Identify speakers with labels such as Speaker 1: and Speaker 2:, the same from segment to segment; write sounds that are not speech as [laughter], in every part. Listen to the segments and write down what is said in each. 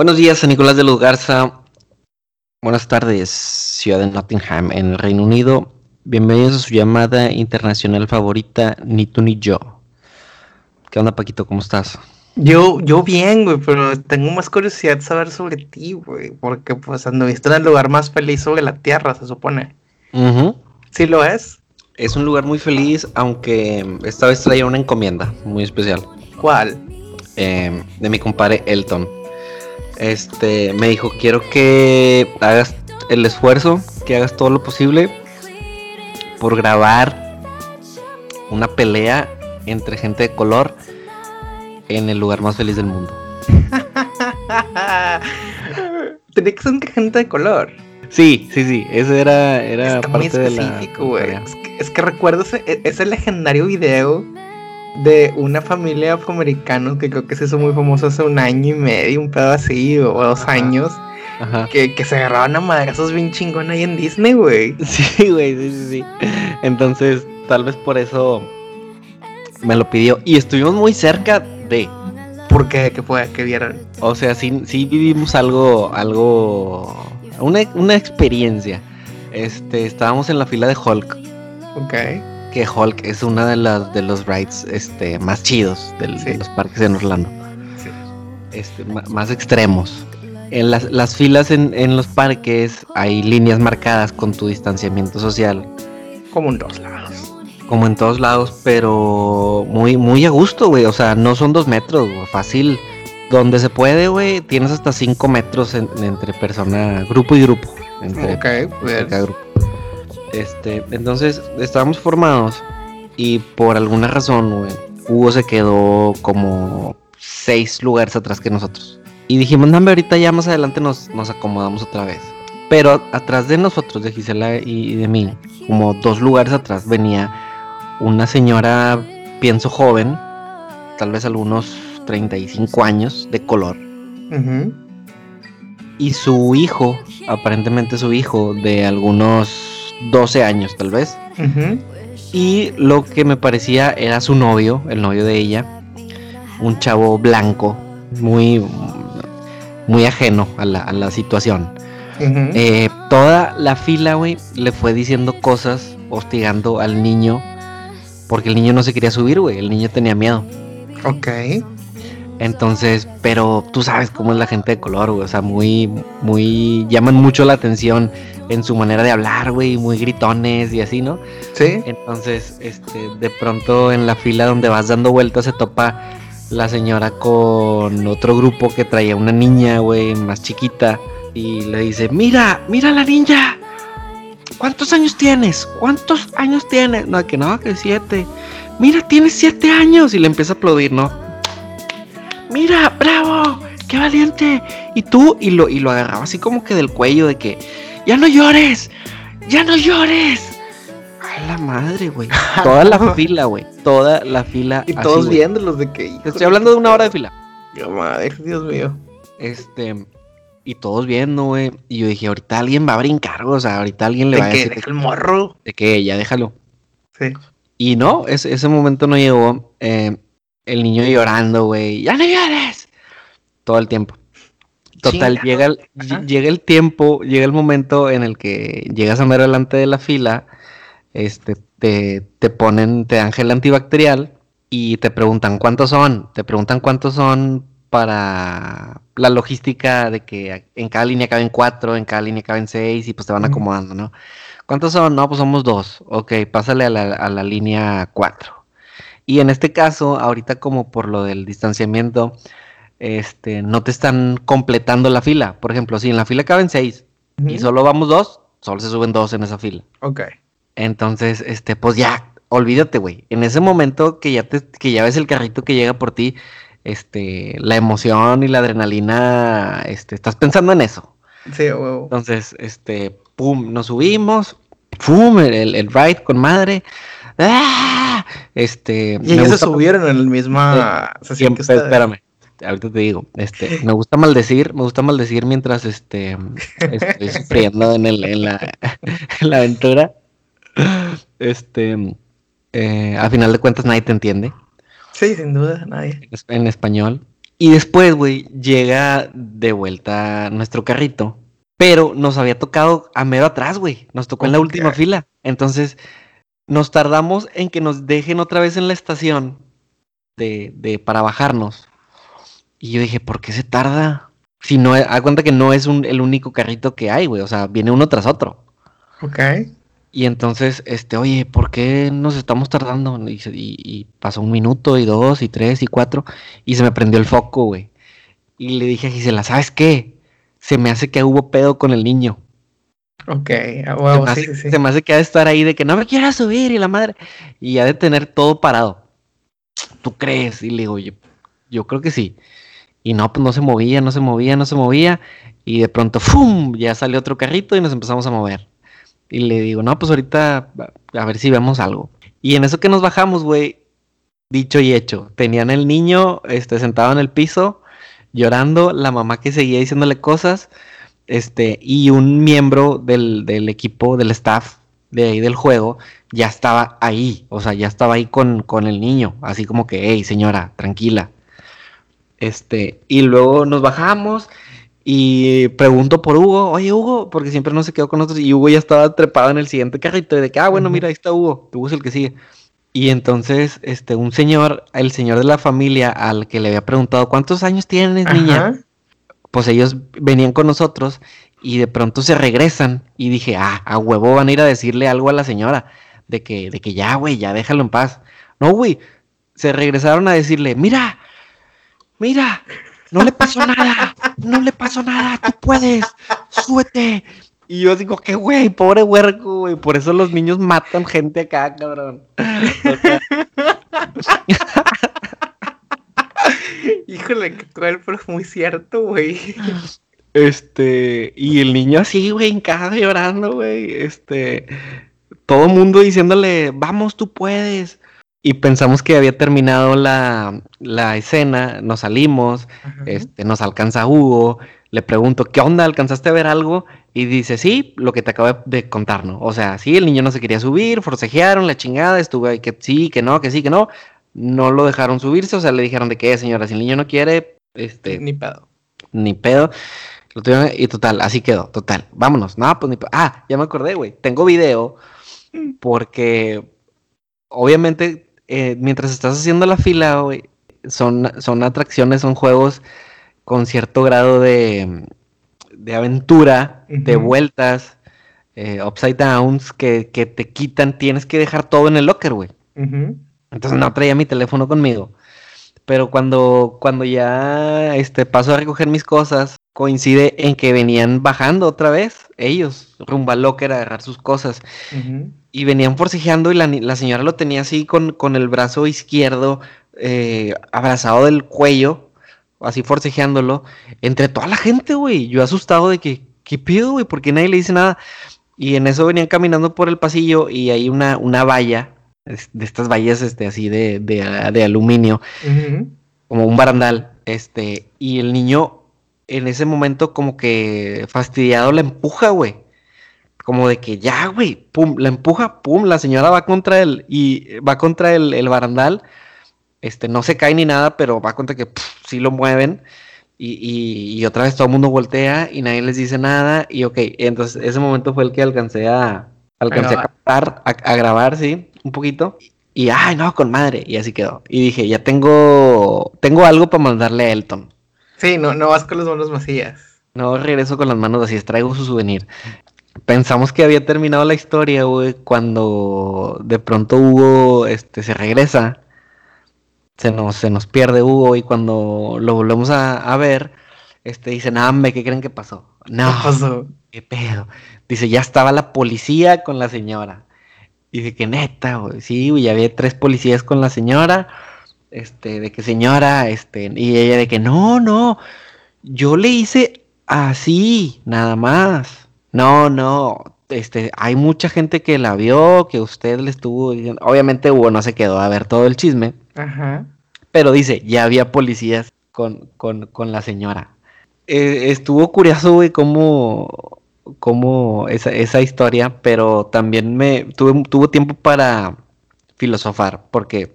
Speaker 1: Buenos días, San Nicolás de Luz Garza. Buenas tardes, ciudad de Nottingham, en el Reino Unido. Bienvenidos a su llamada internacional favorita, Ni tú ni yo. ¿Qué onda, Paquito? ¿Cómo estás?
Speaker 2: Yo, yo bien, güey, pero tengo más curiosidad de saber sobre ti, güey, porque pues anduviste en el lugar más feliz sobre la tierra, se supone. ¿Sí lo es?
Speaker 1: Es un lugar muy feliz, aunque esta vez traía una encomienda muy especial.
Speaker 2: ¿Cuál?
Speaker 1: Eh, de mi compadre Elton este, me dijo, quiero que hagas el esfuerzo, que hagas todo lo posible por grabar una pelea entre gente de color en el lugar más feliz del mundo. [laughs]
Speaker 2: Tenía que ser gente de color.
Speaker 1: Sí, sí, sí, eso era, era
Speaker 2: parte de la... Es que, es que recuerdo ese, ese legendario video de una familia afroamericana que creo que se hizo muy famoso hace un año y medio, un pedo así, o dos años. Que, se agarraban a madrazos bien chingón ahí en Disney, güey. [laughs]
Speaker 1: Sí, güey, sí, sí, sí. Entonces, tal vez por eso me lo pidió. Y estuvimos muy cerca de.
Speaker 2: ¿Por qué? ¿Qué fue? ¿Qué vieron?
Speaker 1: O sea, sí, sí vivimos algo, algo, una, una experiencia. Este, estábamos en la fila de Hulk.
Speaker 2: Ok
Speaker 1: que Hulk es una de las de los rides este, más chidos de los parques en Orlando. Este, más extremos. En las, las filas en, en, los parques hay líneas marcadas con tu distanciamiento social.
Speaker 2: Como en todos lados.
Speaker 1: Como en todos lados, pero muy, muy a gusto, güey. O sea, no son dos metros, fácil. Donde se puede, güey, tienes hasta cinco metros entre persona, grupo y grupo. Entre,
Speaker 2: ok, pues. grupo.
Speaker 1: Este, entonces estábamos formados y por alguna razón, Hugo se quedó como seis lugares atrás que nosotros. Y dijimos, no, ahorita ya más adelante nos, nos acomodamos otra vez. Pero atrás de nosotros, de Gisela y de mí, como dos lugares atrás, venía una señora, pienso joven, tal vez algunos 35 años, de color. Y su hijo, aparentemente su hijo, de algunos 12 años tal vez. Y lo que me parecía era su novio, el novio de ella, un chavo blanco, muy, muy ajeno a la, situación. Eh, toda la fila, güey, le fue diciendo cosas, hostigando al niño, porque el niño no se quería subir, güey, el niño tenía miedo.
Speaker 2: Ok.
Speaker 1: Entonces, pero tú sabes cómo es la gente de color, güey. O sea, muy, muy. llaman mucho la atención en su manera de hablar, güey. Muy gritones y así, ¿no?
Speaker 2: Sí.
Speaker 1: Entonces, este, de pronto en la fila donde vas dando vueltas se topa la señora con otro grupo que traía una niña, güey, más chiquita. Y le dice: Mira, mira la niña. ¿Cuántos años tienes? ¿Cuántos años tienes? No, que no, que siete. Mira, tienes siete años. Y le empieza a aplaudir, ¿no? Mira, bravo, qué valiente. Y tú, y lo, y lo agarraba así como que del cuello de que, ya no llores, ya no llores. A la madre, güey. [laughs] Toda la fila, güey. Toda la fila.
Speaker 2: Y todos viéndolos de que.
Speaker 1: estoy hablando de una hora de fila.
Speaker 2: madre, Dios mío.
Speaker 1: Este. Y todos viendo, güey. Y yo dije, ahorita alguien va a brincar, O sea, ahorita alguien le va a decir.
Speaker 2: el morro.
Speaker 1: De que ya déjalo.
Speaker 2: Sí.
Speaker 1: Y no, ese, ese momento no llegó. Eh, el niño llorando, güey, ya no llores. Todo el tiempo. Total, llega el, llega el tiempo, llega el momento en el que llegas a ver delante de la fila, este, te, te ponen, te dan gel antibacterial y te preguntan cuántos son, te preguntan cuántos son para la logística de que en cada línea caben cuatro, en cada línea caben seis y pues te van acomodando, ¿no? ¿Cuántos son? No, pues somos dos. Ok, pásale a la, a la línea cuatro. Y en este caso, ahorita como por lo del distanciamiento, este, no te están completando la fila. Por ejemplo, si en la fila caben seis y solo vamos dos, solo se suben dos en esa fila.
Speaker 2: Ok.
Speaker 1: Entonces, este, pues ya, olvídate, güey. En ese momento que ya te, que ya ves el carrito que llega por ti, este, la emoción y la adrenalina, este, estás pensando en eso.
Speaker 2: Sí, huevo.
Speaker 1: Entonces, este, pum, nos subimos, pum, el, el ride con madre. ¡Ah! Este.
Speaker 2: Y ellos se subieron en el misma
Speaker 1: sesión Espérame, ahorita te digo. Este, me gusta maldecir, me gusta maldecir mientras este [laughs] estoy sufriendo en, el, en, la, en la aventura. Este. Eh, a final de cuentas nadie te entiende.
Speaker 2: Sí, sin duda, nadie.
Speaker 1: En español. Y después, güey, llega de vuelta nuestro carrito. Pero nos había tocado a medio atrás, güey. Nos tocó en la última fila. Entonces, nos tardamos en que nos dejen otra vez en la estación de, de para bajarnos. Y yo dije, ¿por qué se tarda? Si no, da cuenta que no es un, el único carrito que hay, güey. O sea, viene uno tras otro.
Speaker 2: Ok.
Speaker 1: Y entonces, este, oye, ¿por qué nos estamos tardando? Y, pasó un minuto, y dos, y tres, y cuatro, y se me prendió el foco, güey. Y le dije a Gisela, ¿sabes qué? Se me hace que hubo pedo con el niño.
Speaker 2: Ok,
Speaker 1: se, me hace, que ha de estar ahí de que no me quiera subir y la madre. Y ha de tener todo parado. ¿Tú crees? Y le digo, yo, yo creo que sí. Y no, pues no se movía, no se movía, no se movía. Y de pronto, ¡fum! Ya salió otro carrito y nos empezamos a mover. Y le digo, no, pues ahorita a ver si vemos algo. Y en eso que nos bajamos, güey, dicho y hecho, tenían el niño este, sentado en el piso, llorando, la mamá que seguía diciéndole cosas, este, y un miembro del, del equipo, del staff de ahí del juego, ya estaba ahí, o sea, ya estaba ahí con, con el niño, así como que, hey, señora, tranquila. Este, y luego nos bajamos y pregunto por Hugo, oye Hugo, porque siempre no se quedó con nosotros y Hugo ya estaba trepado en el siguiente carrito y de que, ah, bueno, mira, ahí está Hugo, Hugo es el que sigue. Y entonces, este, un señor, el señor de la familia al que le había preguntado, ¿cuántos años tienes, niña? Pues ellos venían con nosotros y de pronto se regresan y dije, ah, a huevo van a ir a decirle algo a la señora de que, de que ya, güey, ya déjalo en paz. No, güey, se regresaron a decirle, mira, mira, no le pasó nada, no le pasó nada, tú puedes, súbete. Y yo digo, qué güey, pobre huerco, güey, por eso los niños matan gente acá, cabrón. [laughs] [laughs]
Speaker 2: Híjole, cruel, pero es muy cierto, güey.
Speaker 1: Este, y el niño así, güey, en casa llorando, güey. Este, todo el mundo diciéndole, vamos, tú puedes y pensamos que había terminado la, escena, nos salimos, este, nos alcanza Hugo, le pregunto, ¿qué onda? ¿Alcanzaste a ver algo? Y dice, sí, lo que te acabo de contar, ¿no? O sea, sí, el niño no se quería subir, forcejearon la chingada, estuvo ahí que sí, que no, que sí, que no. No lo dejaron subirse, o sea, le dijeron de qué, señora, si el niño no quiere, este...
Speaker 2: Ni pedo.
Speaker 1: Ni pedo. Lo tuvieron, y total, así quedó, total. Vámonos. No, pues ni pedo. Ah, ya me acordé, güey. Tengo video mm. porque obviamente eh, mientras estás haciendo la fila, son, son atracciones, son juegos con cierto grado de, de aventura, de vueltas, eh, upside downs, que, te quitan, tienes que dejar todo en el locker, güey. Entonces no traía mi teléfono conmigo. Pero cuando, cuando ya este, paso a recoger mis cosas, coincide en que venían bajando otra vez ellos, rumbo al locker a agarrar sus cosas. Y venían forcejeando y la, señora lo tenía así con, con el brazo izquierdo eh, abrazado del cuello, así forcejeándolo, entre toda la gente, güey. Yo asustado de que, ¿qué pido, güey? ¿Por qué nadie le dice nada? Y en eso venían caminando por el pasillo y hay una, una valla, de estas vallas este, así de, de, aluminio, como un barandal. Este, y el niño en ese momento como que fastidiado la empuja, güey. Como de que ya, güey, pum, la empuja, pum, la señora va contra él y va contra el, barandal. Este, no se cae ni nada, pero va contra que sí lo mueven. Y, otra vez todo el mundo voltea y nadie les dice nada. Y ok, entonces ese momento fue el que alcancé a, alcancé a, captar, a, grabar, sí, un poquito. Y ay, no, con madre. Y así quedó. Y dije, ya tengo, tengo algo para mandarle a Elton.
Speaker 2: Sí, no, no vas con las manos vacías.
Speaker 1: No regreso con las manos vacías, traigo su souvenir. Pensamos que había terminado la historia, güey, cuando de pronto Hugo este, se regresa. Se nos, se nos pierde Hugo y cuando lo volvemos a, ver, este, dice, me ¿qué creen que pasó? No, ¿Qué pasó? ¿Qué pedo? Dice, ya estaba la policía con la señora. Dice que neta, güey. Sí, güey, ya había tres policías con la señora este, de que señora, este, y ella de que no, no, yo le hice así, nada más. No, no, este, hay mucha gente que la vio, que usted le estuvo diciendo, obviamente Hugo no se quedó a ver todo el chisme, Ajá. pero dice, ya había policías con, con, con la señora. Eh, estuvo curioso, güey, cómo, cómo esa, esa historia, pero también me tuve, tuvo tiempo para filosofar, porque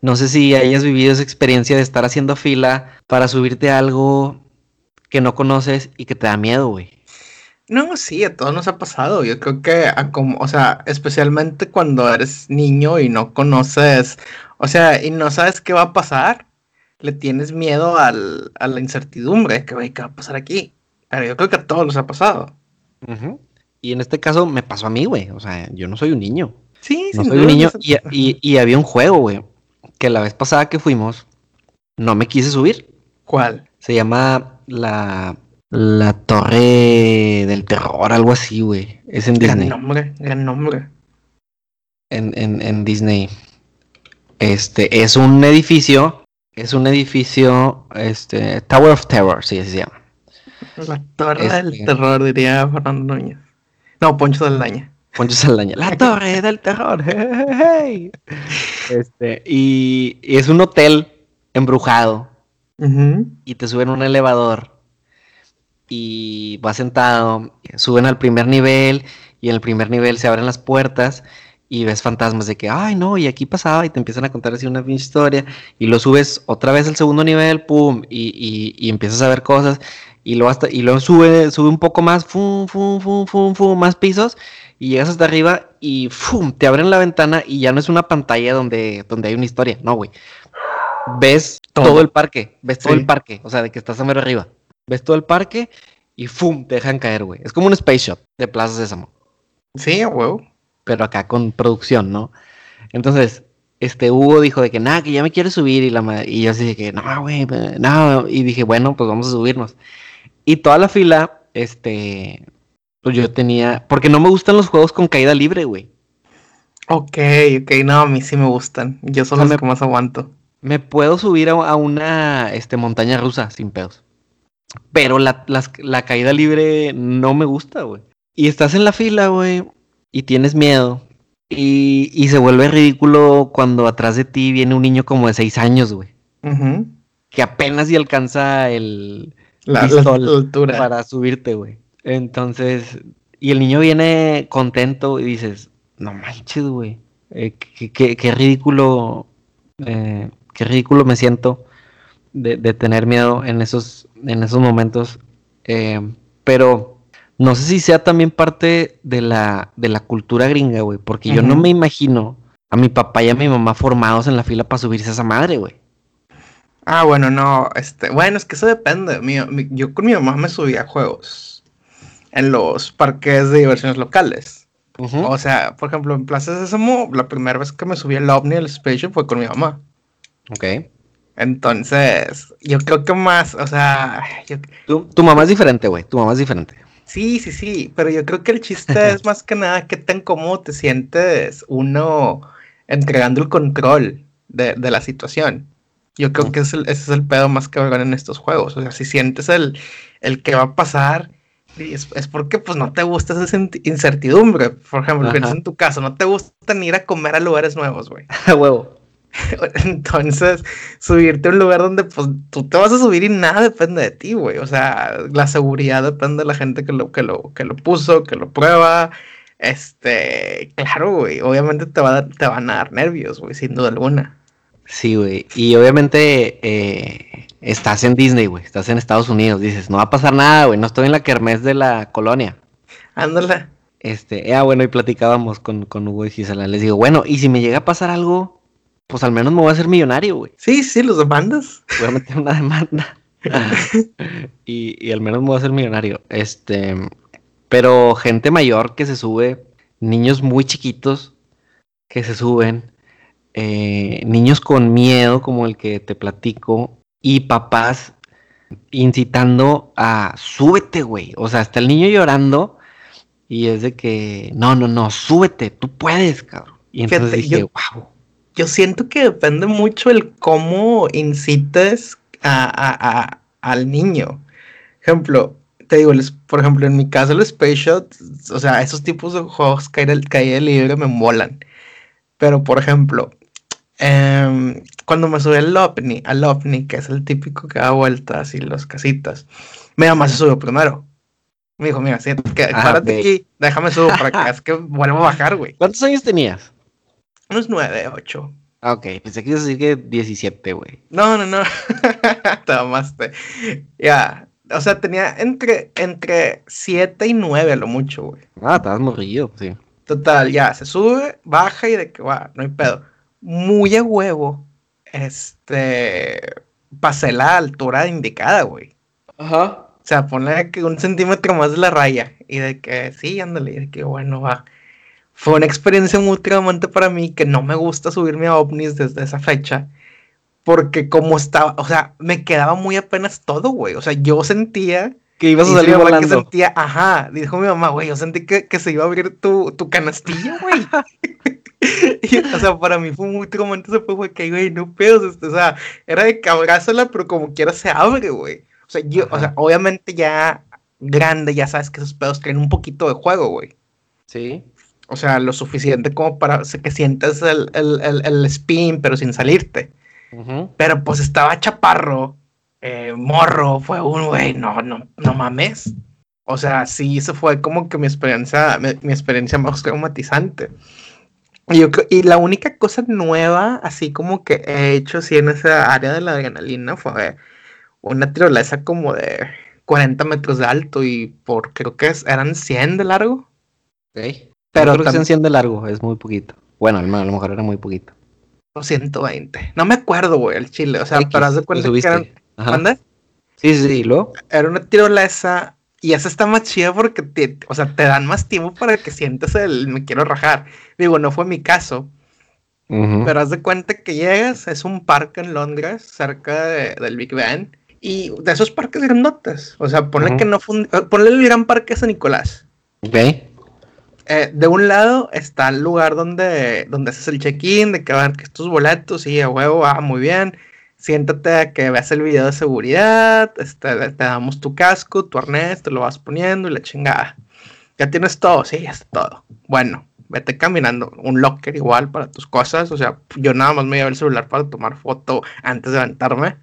Speaker 1: No sé si hayas vivido esa experiencia de estar haciendo fila para subirte a algo que no conoces y que te da miedo, güey.
Speaker 2: No, sí, a todos nos ha pasado. Yo creo que, como, o sea, especialmente cuando eres niño y no conoces, o sea, y no sabes qué va a pasar, le tienes miedo al, a la incertidumbre, que, ¿qué va a pasar aquí? Pero yo creo que a todos nos ha pasado.
Speaker 1: Y en este caso me pasó a mí, güey. O sea, yo no soy un niño.
Speaker 2: Sí,
Speaker 1: no soy un niño. Y, y, había un juego, güey, que la vez pasada que fuimos, no me quise subir.
Speaker 2: ¿Cuál?
Speaker 1: Se llama la la Torre del Terror, algo así, güey. Es en Disney.
Speaker 2: Gran nombre, gran nombre.
Speaker 1: En, en, en, Disney. Este, es un edificio. Es un edificio. Este. Tower of Terror, sí, así se llama.
Speaker 2: La Torre del este Terror, diría Fernando Núñez. No, Poncho Saldaña.
Speaker 1: Poncho Saldaña. La [laughs] Torre del Terror. [laughs] Hey, Este, y, es un hotel embrujado. Y te suben un elevador y vas sentado, suben al primer nivel y en el primer nivel se abren las puertas y ves fantasmas de que, ay no, y aquí pasaba y te empiezan a contar así una historia y lo subes otra vez al segundo nivel, pum, y, y, empiezas a ver cosas y luego, hasta, y luego sube, sube un poco más, fum, fum, fum, fum, fum, más pisos y llegas hasta arriba y fum, te abren la ventana y ya no es una pantalla donde, donde hay una historia, no, güey. Ves todo. el parque, ves todo el parque, o sea, de que estás a mero arriba ves todo el parque y ¡fum! te dejan caer, güey. Es como un space shop de Plaza Sésamo.
Speaker 2: Sí, huevo.
Speaker 1: Pero acá con producción, ¿no? Entonces, este Hugo dijo de que nada, que ya me quiere subir y la y yo así de que no, güey, no, y dije, bueno, pues vamos a subirnos. Y toda la fila, este, pues yo tenía, porque no me gustan los juegos con caída libre, güey.
Speaker 2: Ok, ok, no, a mí sí me gustan. Yo solo los que más aguanto.
Speaker 1: Me puedo subir a, a una este, montaña rusa sin pedos. Pero la, caída libre no me gusta, güey. Y estás en la fila, güey, y tienes miedo. Y, se vuelve ridículo cuando atrás de ti viene un niño como de seis años, güey. Que apenas y alcanza el
Speaker 2: la, altura
Speaker 1: para subirte, güey. Entonces, y el niño viene contento y dices, no manches, güey. Eh, qué, ridículo, eh, qué ridículo me siento de, de, tener miedo en esos, en esos momentos. Eh, pero no sé si sea también parte de la, de la cultura gringa, güey. Porque yo no me imagino a mi papá y a mi mamá formados en la fila para subirse a esa madre, güey.
Speaker 2: Ah, bueno, no, este, bueno, es que eso depende. yo con mi mamá me subía a juegos en los parques de diversiones locales. O sea, por ejemplo, en Plaza Sésamo, la primera vez que me subí al OVNI, al Spaceship, fue con mi mamá.
Speaker 1: Ok.
Speaker 2: Entonces, yo creo que más, o sea...
Speaker 1: Tu, mamá es diferente, güey, tu mamá es diferente.
Speaker 2: Sí, sí, sí, pero yo creo que el chiste [laughs] es más que nada qué tan cómodo te sientes uno entregando el control de, la situación. Yo creo que ese es el pedo más que cabrón en estos juegos. O sea, si sientes el, el que va a pasar, es, porque pues no te gusta esa incertidumbre. Por ejemplo, piensa en tu caso, no te gusta ni ir a comer a lugares nuevos, güey. [laughs]
Speaker 1: A huevo. [laughs]
Speaker 2: Entonces, subirte a un lugar donde pues tú te vas a subir y nada depende de ti, güey. O sea, la seguridad depende de la gente que lo, que lo, que lo puso, que lo prueba. Este, claro, güey. Obviamente te, va te van a dar nervios, güey, sin duda alguna.
Speaker 1: Sí, güey. Y obviamente eh, estás en Disney, güey. Estás en Estados Unidos. Dices, no va a pasar nada, güey. No estoy en la kermés de la colonia.
Speaker 2: Ándale.
Speaker 1: Este, ah, bueno, y platicábamos con, con Hugo y Gisela. Les digo, bueno, ¿y si me llega a pasar algo? pues al menos me voy a hacer millonario, güey.
Speaker 2: Sí, sí, los demandas.
Speaker 1: Voy a meter una demanda. [laughs] y, al menos me voy a hacer millonario. Este, pero gente mayor que se sube, niños muy chiquitos que se suben, eh, niños con miedo como el que te platico, y papás incitando a súbete, güey. O sea, está el niño llorando y es de que, no, no, no, súbete, tú puedes, cabrón. Y entonces dije, wow
Speaker 2: yo siento que depende mucho el cómo incites a, al niño. Ejemplo, te digo, por ejemplo, en mi caso el Space Shot, o sea, esos tipos de juegos caída, caída libre me molan. Pero, por ejemplo, em, cuando me subí al OVNI, al OVNI, que es el típico que da vueltas y los casitas, mi mamá se subió primero. Me dijo, mira, siéntate, ah, párate aquí, déjame subir para que es que vuelvo a bajar, güey.
Speaker 1: ¿Cuántos años tenías?
Speaker 2: Unos nueve, ocho.
Speaker 1: Ah, ok, pensé que ibas a decir que 17, güey.
Speaker 2: No, no, no. [laughs] te amaste. Ya. O sea, tenía entre, entre 7 y 9 a lo mucho, güey.
Speaker 1: Ah, estabas morrillo, sí.
Speaker 2: Total, ya, se sube, baja y de que va, no hay pedo. Muy a huevo, este, pasé la altura indicada, güey.
Speaker 1: Ajá.
Speaker 2: O sea, ponle que un centímetro más de la raya. Y de que sí, ándale, y de que bueno, va. Fue una experiencia muy traumante para mí que no me gusta subirme a ovnis desde esa fecha. Porque como estaba, o sea, me quedaba muy apenas todo, güey. O sea, yo sentía
Speaker 1: que ibas a salir volando.
Speaker 2: Que sentía, ajá, dijo mi mamá, güey, yo sentí que, que se iba a abrir tu, tu canastilla, güey. [laughs] [laughs] o sea, para mí fue muy traumante ese fue, que, güey, no pedos, o sea, era de cabrázala, pero como quiera se abre, güey. O sea, yo, o sea, obviamente ya grande, ya sabes que esos pedos traen un poquito de juego, güey.
Speaker 1: Sí.
Speaker 2: O sea, lo suficiente como para que sientas el, el, el, el spin, pero sin salirte. Pero pues estaba chaparro, eh, morro, fue un güey, no, no, no mames. O sea, sí, eso fue como que mi experiencia, mi, mi experiencia más traumatizante. Y, yo, y la única cosa nueva, así como que he hecho así en esa área de la adrenalina, fue una tirolesa como de 40 metros de alto y por creo que eran 100 de largo.
Speaker 1: Ok. Pero creo que sean 100 de largo, es muy poquito. Bueno, a lo mejor era muy poquito.
Speaker 2: 120. No me acuerdo, güey, el chile. O sea, X, pero haz de cuenta que eran...
Speaker 1: Sí, sí, sí, ¿lo?
Speaker 2: Era una tirolesa y esa está más chida porque, te, o sea, te dan más tiempo para que sientas el me quiero rajar. Digo, no fue mi caso. Uh -huh. Pero haz de cuenta que llegas, es un parque en Londres, cerca de, del Big Ben. Y de esos parques grandotes. O sea, ponle uh -huh. que no fue ponle el gran parque San Nicolás.
Speaker 1: Ok.
Speaker 2: Eh, de un lado está el lugar donde, donde haces el check-in, de que a ver que estos boletos, y a huevo, ah, muy bien. Siéntate a que veas el video de seguridad, este, te damos tu casco, tu arnés, te lo vas poniendo y la chingada. Ya tienes todo, sí, ya está todo. Bueno, vete caminando, un locker igual para tus cosas, o sea, yo nada más me llevo el celular para tomar foto antes de levantarme.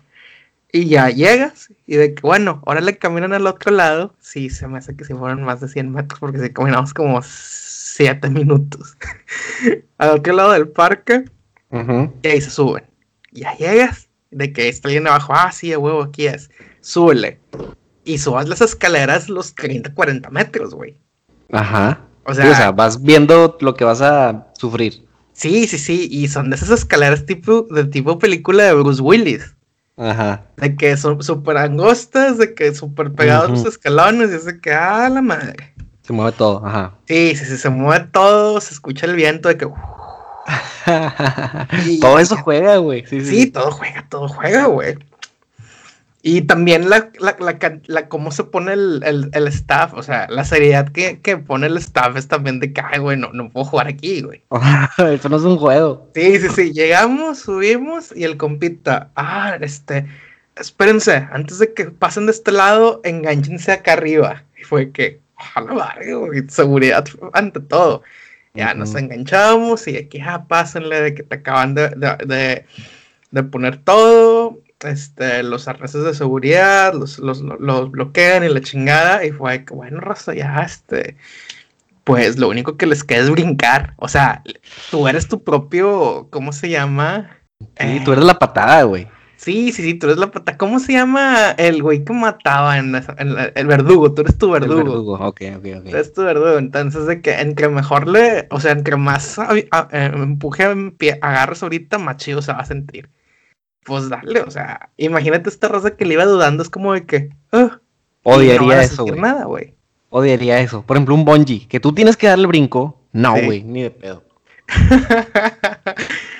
Speaker 2: Y ya llegas y de que, bueno, ahora le caminan al otro lado. Sí, se me hace que si fueron más de 100 metros porque si caminamos como 7 minutos. [laughs] al otro lado del parque. Uh -huh. Y ahí se suben. Ya llegas. De que está alguien abajo. Ah, sí, a huevo, aquí es. Súbele. Y subas las escaleras los 30, 40 metros, güey.
Speaker 1: Ajá. O sea, sí, o sea, vas viendo lo que vas a sufrir.
Speaker 2: Sí, sí, sí. Y son de esas escaleras tipo, de tipo película de Bruce Willis.
Speaker 1: Ajá.
Speaker 2: De que son súper angostas, de que súper pegados uh -huh. los escalones, y es de que, ah, la madre.
Speaker 1: Se mueve todo, ajá.
Speaker 2: Sí, sí, sí, se mueve todo, se escucha el viento de que. [laughs]
Speaker 1: y, todo eso juega, güey.
Speaker 2: Sí, sí, sí, todo juega, todo juega, güey. Y también la, la, la, la, cómo se pone el, el, el, staff, o sea, la seriedad que, que pone el staff es también de que, ay, güey, no, no puedo jugar aquí, güey. [laughs]
Speaker 1: Eso no es un juego.
Speaker 2: Sí, sí, sí, llegamos, subimos y el compita, ah, este, espérense, antes de que pasen de este lado, enganchense acá arriba. Y fue que, ojalá, vale, güey, seguridad ante todo. Ya uh -huh. nos enganchamos y aquí, ah, pásenle de que te acaban de, de, de, de poner todo este, los arneses de seguridad, los, los, los, bloquean y la chingada, y fue que, bueno, raza, ya, este, pues lo único que les queda es brincar, o sea, tú eres tu propio, ¿cómo se llama?
Speaker 1: Sí, eh, tú eres la patada, güey.
Speaker 2: Sí, sí, sí, tú eres la patada. ¿Cómo se llama el güey que mataba en, la, en la, el verdugo? Tú eres tu verdugo.
Speaker 1: El verdugo, ok, ok, ok.
Speaker 2: Tú eres tu verdugo. Entonces, de que entre mejor le, o sea, entre más a, a, eh, empuje en pie, agarres ahorita, más chido se va a sentir pues dale, o sea, imagínate esta raza que le iba dudando, es como de que, uh,
Speaker 1: odiaría no eso,
Speaker 2: güey. nada, güey.
Speaker 1: Odiaría eso. Por ejemplo, un bungee, que tú tienes que darle brinco, no, güey, sí. ni de pedo. [laughs]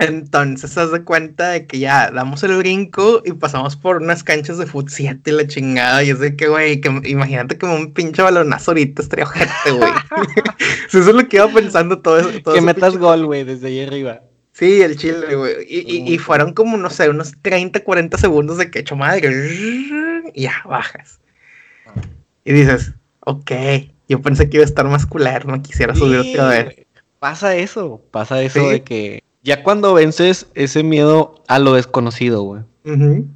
Speaker 2: Entonces, haz de cuenta de que ya damos el brinco y pasamos por unas canchas de fut 7 y la chingada. Y es de que, güey, que imagínate como un pinche balonazo ahorita estaría ojete, güey. [laughs] [laughs] eso es lo que iba pensando todo eso. Todo
Speaker 1: que metas gol, güey, desde ahí arriba.
Speaker 2: Sí, el chile, güey. Y, y, y, fueron como, no sé, unos 30, 40 segundos de que hecho madre. Y ya, bajas. Y dices, ok, yo pensé que iba a estar más no quisiera subir sí, otra vez.
Speaker 1: Pasa eso, pasa eso ¿Sí? de que ya cuando vences ese miedo a lo desconocido, güey. Uh -huh.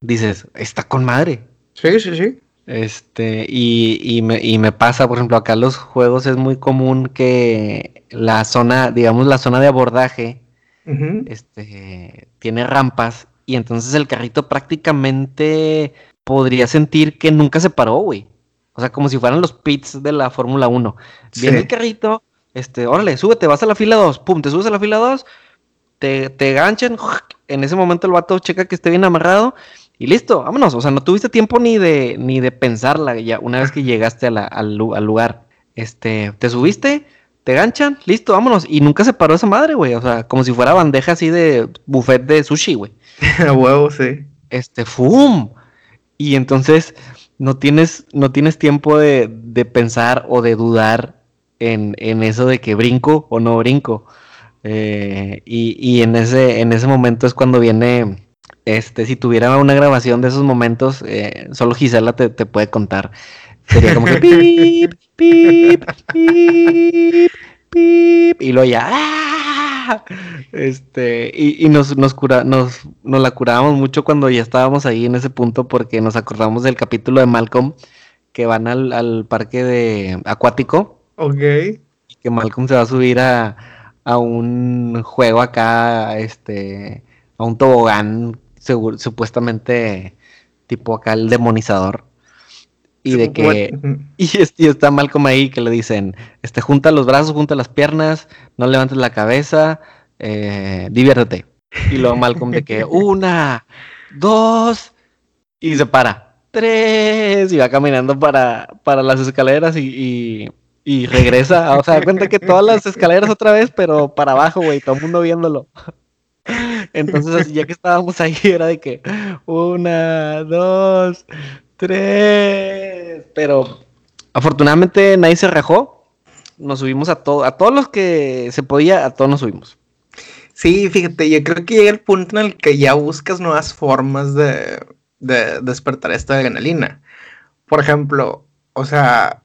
Speaker 1: Dices, está con madre.
Speaker 2: Sí, sí, sí.
Speaker 1: Este, y, y, me, y me pasa, por ejemplo, acá en los juegos es muy común que la zona, digamos, la zona de abordaje este, tiene rampas y entonces el carrito prácticamente podría sentir que nunca se paró, güey. O sea, como si fueran los pits de la Fórmula 1. Viene el carrito, este, órale, súbete, vas a la fila 2, pum, te subes a la fila 2, te, te ganchan, en ese momento el vato checa que esté bien amarrado y listo, vámonos. O sea, no tuviste tiempo ni de, ni de pensarla ya una vez que llegaste al, lugar. Este, te subiste, te ganchan, listo, vámonos. Y nunca se paró esa madre, güey. O sea, como si fuera bandeja así de buffet de sushi, güey. [laughs]
Speaker 2: A huevo, sí.
Speaker 1: Este, ¡fum! Y entonces no tienes, no tienes tiempo de, pensar o de dudar en, eso de que brinco o no brinco. Eh, y, y en, ese, en ese momento es cuando viene este, si tuviera una grabación de esos momentos, eh, solo Gisela te, puede contar. Sería como que pip, [laughs] pip, pip, pip, y luego ya, ¡ah! este, y, nos, nos, cura, nos, nos la curábamos mucho cuando ya estábamos ahí en ese punto porque nos acordamos del capítulo de Malcolm que van al, al parque de acuático.
Speaker 2: Ok.
Speaker 1: Y que Malcolm se va a subir a, a un juego acá, este, a un tobogán supuestamente tipo acá el demonizador. Y de que. [laughs] Y, está mal como ahí que le dicen: este, junta los brazos, junta las piernas, no levantes la cabeza, eh, diviértete. Y luego Malcolm de que [laughs] una, dos, y se para. Tres, y va caminando para, para las escaleras y, y, regresa. O sea, da cuenta que todas las escaleras otra vez, pero para abajo, güey, todo el mundo viéndolo. Entonces, ya que estábamos ahí, [laughs] era de que una, dos, tres. Pero afortunadamente nadie se rajó. Nos subimos a todo, a todos los que se podía, a todos nos subimos.
Speaker 2: Sí, fíjate, yo creo que llega el punto en el que ya buscas nuevas formas de, de despertar esta adrenalina. Por ejemplo, o sea,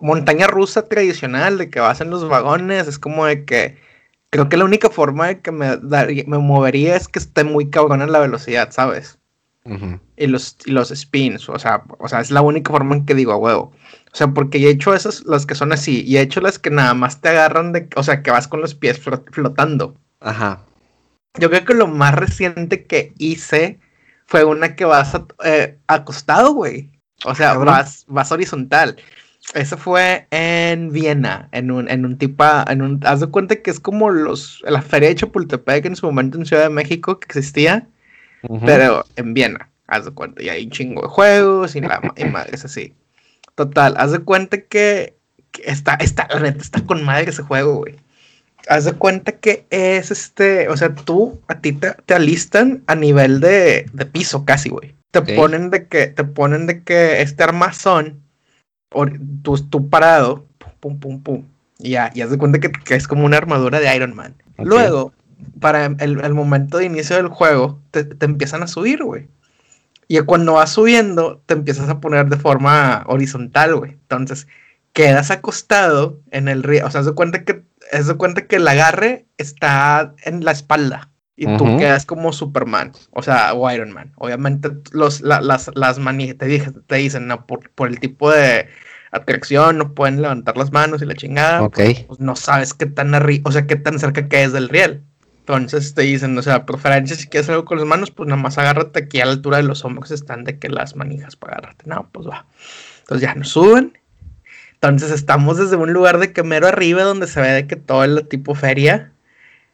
Speaker 2: montaña rusa tradicional de que vas en los vagones, es como de que Creo que la única forma de que me, me movería es que esté muy cabrón en la velocidad, ¿sabes? y, los, los spins, o sea, o sea, es la única forma en que digo a huevo. O sea, porque he hecho esas, las que son así, y he hecho las que nada más te agarran de, o sea, que vas con los pies flotando.
Speaker 1: Ajá.
Speaker 2: Yo creo que lo más reciente que hice fue una que vas eh, acostado, güey. O sea, vas, vas horizontal. Eso fue en Viena, en un, en un en un, haz de cuenta que es como los, la feria de Chapultepec en su momento en Ciudad de México que existía, pero en Viena, haz de cuenta, y hay un chingo de juegos y, la, madre es así. Total, haz de cuenta que, está, está, la neta está con madre ese juego, güey. Haz de cuenta que es este, o sea, tú, a ti te, te alistan a nivel de, de piso casi, güey. Te ponen de que, te ponen de que este armazón tú, parado, pum, pum, pum, y ya, ya se cuenta que, es como una armadura de Iron Man. Luego, para el, momento de inicio del juego, te, empiezan a subir, güey. Y cuando vas subiendo, te empiezas a poner de forma horizontal, güey. Entonces, quedas acostado en el río. O sea, se cuenta que, se cuenta que el agarre está en la espalda. Y tú quedas como Superman, o sea, o Iron Man. Obviamente, los, las, las manijas te, te dicen, no, por, por el tipo de, atracción, no pueden levantar las manos y la chingada. Pues, no sabes qué tan arriba, o sea, qué tan cerca que es del riel. Entonces te dicen, o sea, preferencia si quieres algo con las manos, pues nada más agárrate aquí a la altura de los hombros están de que las manijas para agarrarte. No, pues va. Entonces ya nos suben. Entonces estamos desde un lugar de que mero arriba donde se ve de que todo es tipo feria.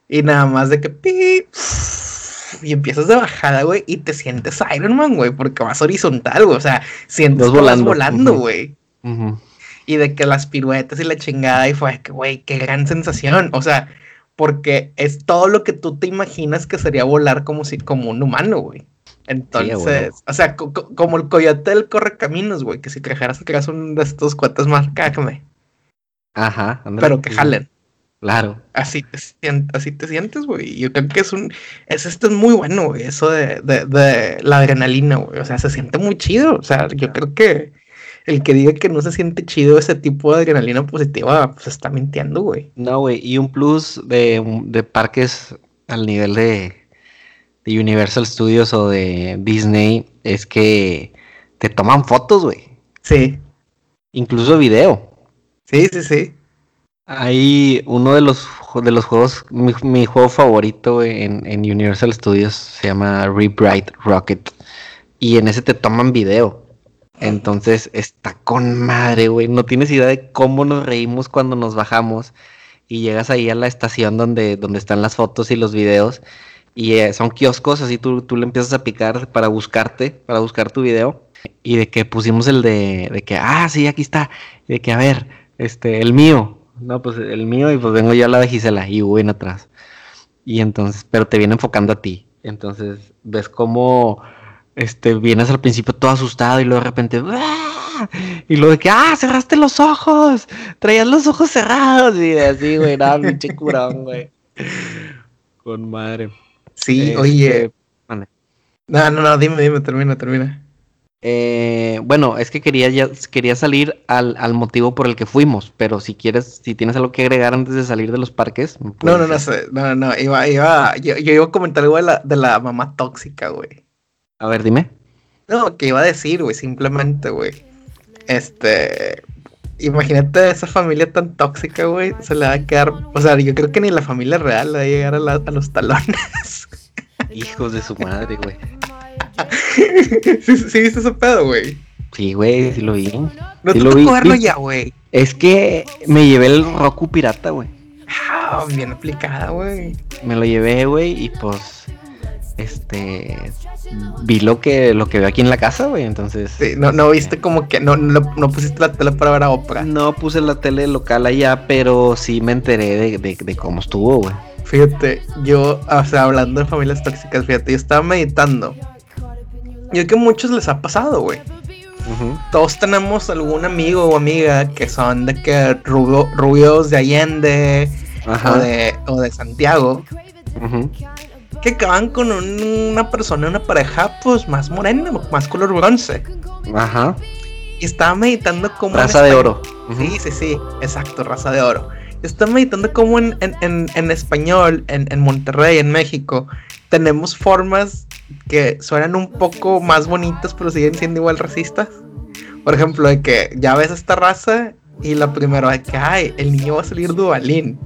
Speaker 2: Y nada más de que pi, y empiezas de bajada, güey, y te sientes Iron Man, güey, porque vas horizontal, güey. O sea, sientes que volando. vas volando, güey. Y de que las piruetas y la chingada, y fue que, güey, qué gran sensación. O sea, porque es todo lo que tú te imaginas que sería volar como si, como un humano, güey. Entonces, o sea, como el coyote del correcaminos, güey, que si trajeras atrás un de estos cuates más, cágame.
Speaker 1: Ajá,
Speaker 2: Pero que jalen.
Speaker 1: Claro.
Speaker 2: Así te, sientes, así te sientes, güey. Yo creo que es un. Es, esto es muy bueno, güey. Eso de, de, de, la adrenalina, güey. O sea, se siente muy chido. O sea, yo creo que el que diga que no se siente chido ese tipo de adrenalina positiva, pues está mintiendo, güey.
Speaker 1: No, güey, y un plus de, parques al nivel de, de, Universal Studios o de Disney es que te toman fotos, güey.
Speaker 2: Sí.
Speaker 1: Incluso video.
Speaker 2: Sí, sí, sí.
Speaker 1: Hay uno de los de los juegos, mi, juego favorito en, en, Universal Studios se llama Rewrite Rocket. Y en ese te toman video. Entonces está con madre, güey. No tienes idea de cómo nos reímos cuando nos bajamos y llegas ahí a la estación donde, donde están las fotos y los videos. Y eh, son kioscos, así tú, tú le empiezas a picar para buscarte, para buscar tu video. Y de que pusimos el de, de que, ah, sí, aquí está. Y de que, a ver, este, el mío. No, pues el mío y pues vengo yo a la de Gisela y Hugo atrás. Y entonces, pero te viene enfocando a ti. Entonces, ves cómo este, vienes al principio todo asustado y luego de repente, ¡ah! y luego de que, ah, cerraste los ojos, traías los ojos cerrados y así, güey, nada, [laughs] pinche curón, güey. Con madre.
Speaker 2: Sí, este, oye. No, no, no, dime, dime, termina, termina.
Speaker 1: Eh, bueno, es que quería ya, quería salir al, al, motivo por el que fuimos, pero si quieres, si tienes algo que agregar antes de salir de los parques.
Speaker 2: No, no, no, sé, no, no, iba, iba, yo, yo, iba a comentar algo de la, de la mamá tóxica, güey.
Speaker 1: A ver, dime.
Speaker 2: No, ¿qué iba a decir, güey? Simplemente, güey. Este. Imagínate esa familia tan tóxica, güey. Se le va a quedar. O sea, yo creo que ni la familia real le va a llegar a, los talones. [laughs]
Speaker 1: Hijos de su madre, güey. [laughs]
Speaker 2: ¿Sí, ¿Sí, viste ese pedo, güey?
Speaker 1: Sí, güey, sí lo vi.
Speaker 2: No
Speaker 1: sí
Speaker 2: te
Speaker 1: lo
Speaker 2: vi. verlo ya, güey.
Speaker 1: Es que me llevé el Roku pirata, güey.
Speaker 2: Ah, bien aplicada, güey.
Speaker 1: Me lo llevé, güey, y pues este vi lo que lo que veo aquí en la casa, güey, entonces.
Speaker 2: Sí, no, no viste como que no, no, pusiste la tele para ver a Oprah.
Speaker 1: No puse la tele local allá, pero sí me enteré de, cómo estuvo, güey.
Speaker 2: Fíjate, yo, o sea, hablando de familias tóxicas, fíjate, yo estaba meditando. Yo que a muchos les ha pasado, güey. Todos tenemos algún amigo o amiga que son de que rubios de Allende o de, o de Santiago que acaban con una persona, una pareja, pues más morena, más color bronce.
Speaker 1: Ajá.
Speaker 2: Y estaba meditando como.
Speaker 1: Raza de oro.
Speaker 2: Sí, sí, sí, exacto, raza de oro. Estaba meditando como en, en, español, en, Monterrey, en México, tenemos formas que suenan un poco más bonitas, pero siguen siendo igual racistas. Por ejemplo, de que ya ves esta raza y la primera de que, ay, el niño va a salir dualín.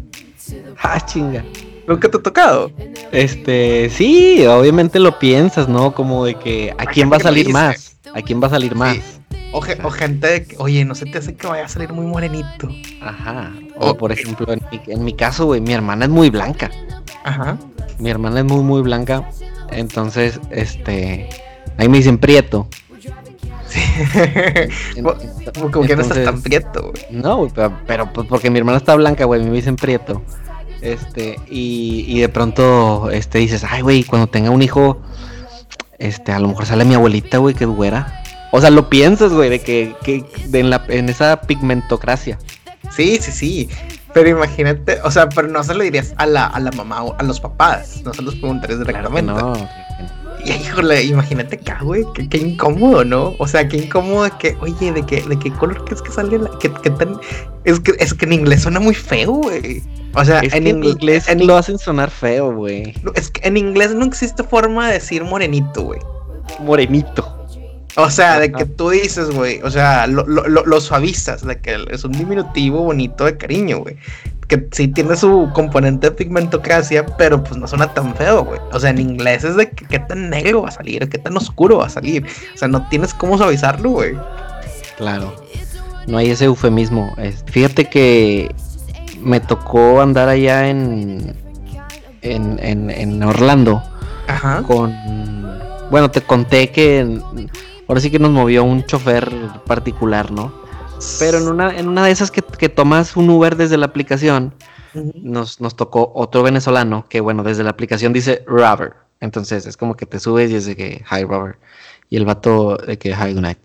Speaker 1: Ah, chinga.
Speaker 2: ¿Nunca te ha tocado?
Speaker 1: Este, sí, obviamente lo piensas, ¿no? Como de que a quién va a salir más, a quién va a salir más.
Speaker 2: O, gente de que, oye, no se te hace que vaya a salir muy morenito.
Speaker 1: Ajá. O, por ejemplo, en mi, caso, güey, mi hermana es muy blanca.
Speaker 2: Ajá.
Speaker 1: Mi hermana es muy, muy blanca. Entonces, este, ahí me dicen prieto.
Speaker 2: Sí. [laughs] Como que no estás tan prieto, güey.
Speaker 1: No, pero, pero pues porque mi hermana está blanca, güey, me dicen prieto. Este, y, y de pronto, este, dices, ay, güey, cuando tenga un hijo, este, a lo mejor sale mi abuelita, güey, que güera. O sea, lo piensas, güey, de que, que en, la, en esa pigmentocracia.
Speaker 2: Sí, sí, sí. Pero imagínate, o sea, pero no se lo dirías a la, a la mamá o a los papás, no se los preguntarías directamente.
Speaker 1: no.
Speaker 2: Y híjole, imagínate acá, güey, qué, incómodo, ¿no? O sea, qué incómodo que, oye, ¿de qué, de qué color crees que sale la, que, tan, es que, es que en inglés suena muy feo, güey. O sea,
Speaker 1: en, inglés en, lo hacen sonar feo, güey.
Speaker 2: Es que en inglés no existe forma de decir morenito, güey.
Speaker 1: Morenito.
Speaker 2: O sea, de que tú dices, güey, o sea, lo, lo, lo, suavizas, de que es un diminutivo bonito de cariño, güey. Que sí tiene su componente de pigmentocracia, pero pues no suena tan feo, güey. O sea, en inglés es de que qué tan negro va a salir, qué tan oscuro va a salir. O sea, no tienes cómo suavizarlo, güey.
Speaker 1: Claro. No hay ese eufemismo. Fíjate que me tocó andar allá en, en, Orlando.
Speaker 2: Ajá.
Speaker 1: Con. Bueno, te conté que ahora sí que nos movió un chofer particular, ¿no? Pero en una, en una de esas que, tomas un Uber desde la aplicación, nos, nos tocó otro venezolano que, bueno, desde la aplicación dice Robert. Entonces es como que te subes y es de que, hi Robert. Y el vato de que, hi, good night.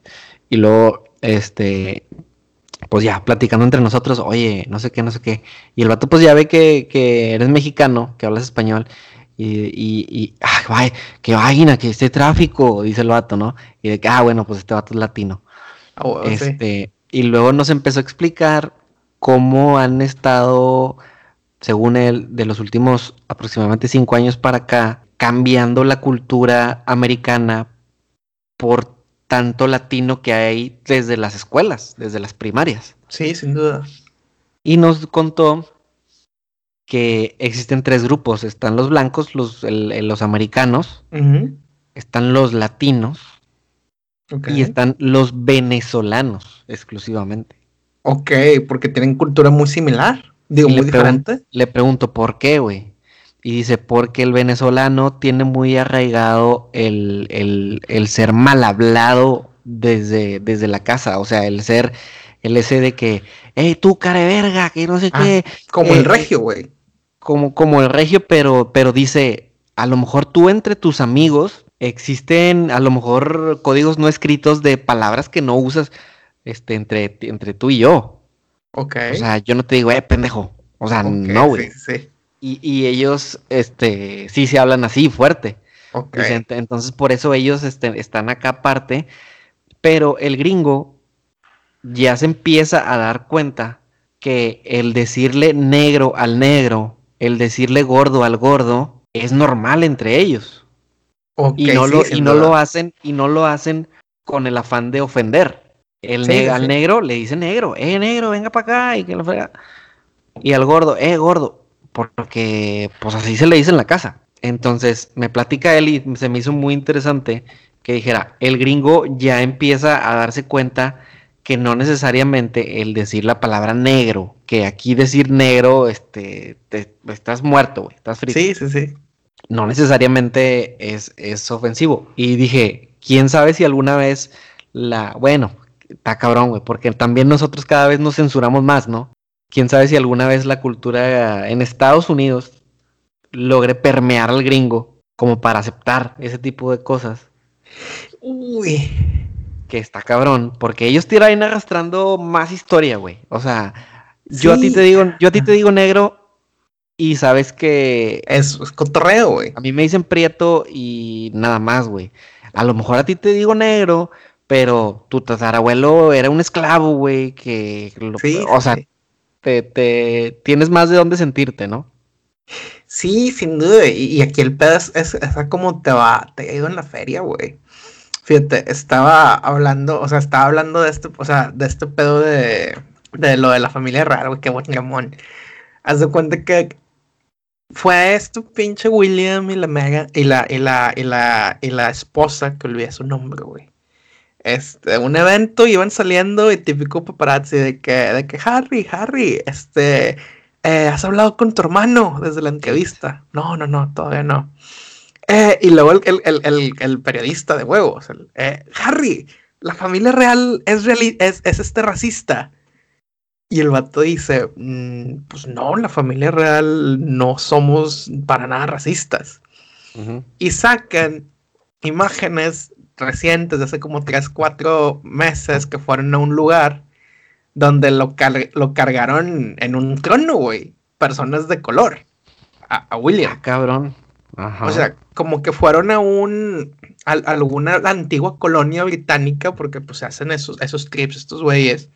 Speaker 1: Y luego, este, pues ya platicando entre nosotros, oye, no sé qué, no sé qué. Y el vato pues ya ve que, que eres mexicano, que hablas español. Y, y, y ay, qué vaina, que este tráfico, dice el vato, ¿no? Y de que, ah, bueno, pues este vato es latino.
Speaker 2: Oh,
Speaker 1: este, Y luego nos empezó a explicar cómo han estado, según él, de los últimos aproximadamente cinco años para acá, cambiando la cultura americana por tanto latino que hay desde las escuelas, desde las primarias.
Speaker 2: Sí, sin duda.
Speaker 1: Y nos contó que existen tres grupos. Están los blancos, los, los americanos, están los latinos y están los venezolanos exclusivamente.
Speaker 2: Ok, porque tienen cultura muy similar, digo, muy diferente.
Speaker 1: le pregunto, ¿por qué, güey? Y dice, porque el venezolano tiene muy arraigado el, el, ser mal hablado desde, desde la casa, o sea, el ser, el ese de que, hey, tú, care verga, que no sé ah, qué.
Speaker 2: Como el eh, regio, güey.
Speaker 1: Como, como el regio, pero, pero dice, a lo mejor tú entre tus amigos existen a lo mejor códigos no escritos de palabras que no usas este, entre, entre tú y yo.
Speaker 2: Ok.
Speaker 1: O sea, yo no te digo, eh, pendejo. O sea, no, güey. Sí, sí. Y, y, ellos, este, sí se hablan así, fuerte. Entonces, por eso ellos este, están acá aparte. Pero el gringo ya se empieza a dar cuenta que el decirle negro al negro, el decirle gordo al gordo, es normal entre ellos y no, lo, y no lo hacen, y no lo hacen con el afán de ofender. El al negro le dice negro, eh negro, venga para acá, y que lo frega. Y al gordo, eh gordo, porque pues así se le dice en la casa. Entonces me platica él y se me hizo muy interesante que dijera, el gringo ya empieza a darse cuenta que no necesariamente el decir la palabra negro, que aquí decir negro, este, estás muerto, güey, estás frito.
Speaker 2: Sí, sí, sí
Speaker 1: no necesariamente es, es ofensivo. Y dije, quién sabe si alguna vez la, bueno, está cabrón, güey, porque también nosotros cada vez nos censuramos más, ¿no? Quién sabe si alguna vez la cultura en Estados Unidos logre permear al gringo como para aceptar ese tipo de cosas.
Speaker 2: Uy.
Speaker 1: Que está cabrón, porque ellos tiran arrastrando más historia, güey. O sea, yo a ti te digo, yo a ti te digo negro y sabes que.
Speaker 2: Es, es cotorreo, güey.
Speaker 1: A mí me dicen prieto y nada más, güey. A lo mejor a ti te digo negro, pero tu tatarabuelo era un esclavo, güey, que. sí, o sea, te, te, tienes más de dónde sentirte, ¿no?
Speaker 2: Sí, sin duda. Y, aquí el pedo es, es, como te va, te ha ido en la feria, güey. Fíjate, estaba hablando, o sea, estaba hablando de este, o sea, de este pedo de, de lo de la familia rara, güey, qué buen gamón. Haz de cuenta que fue esto pinche William y la Mega y la, y la, y la, y la esposa, que olvidé su nombre, güey. Este, un evento, iban saliendo y típico paparazzi de que, de que Harry, Harry, este, eh, ¿has hablado con tu hermano desde la entrevista? No, no, no, todavía no. Eh, y luego el, el, el, el, periodista de huevos, eh, Harry, la familia real es, es, es este racista. Y el vato dice, mm, pues no, la familia real no somos para nada racistas. Y sacan imágenes recientes de hace como 3, 4 meses que fueron a un lugar donde lo, lo cargaron en un trono, güey. Personas de color. A, William.
Speaker 1: Ah, cabrón.
Speaker 2: O sea, como que fueron a un a, alguna antigua colonia británica, porque pues se hacen esos, esos trips, estos güeyes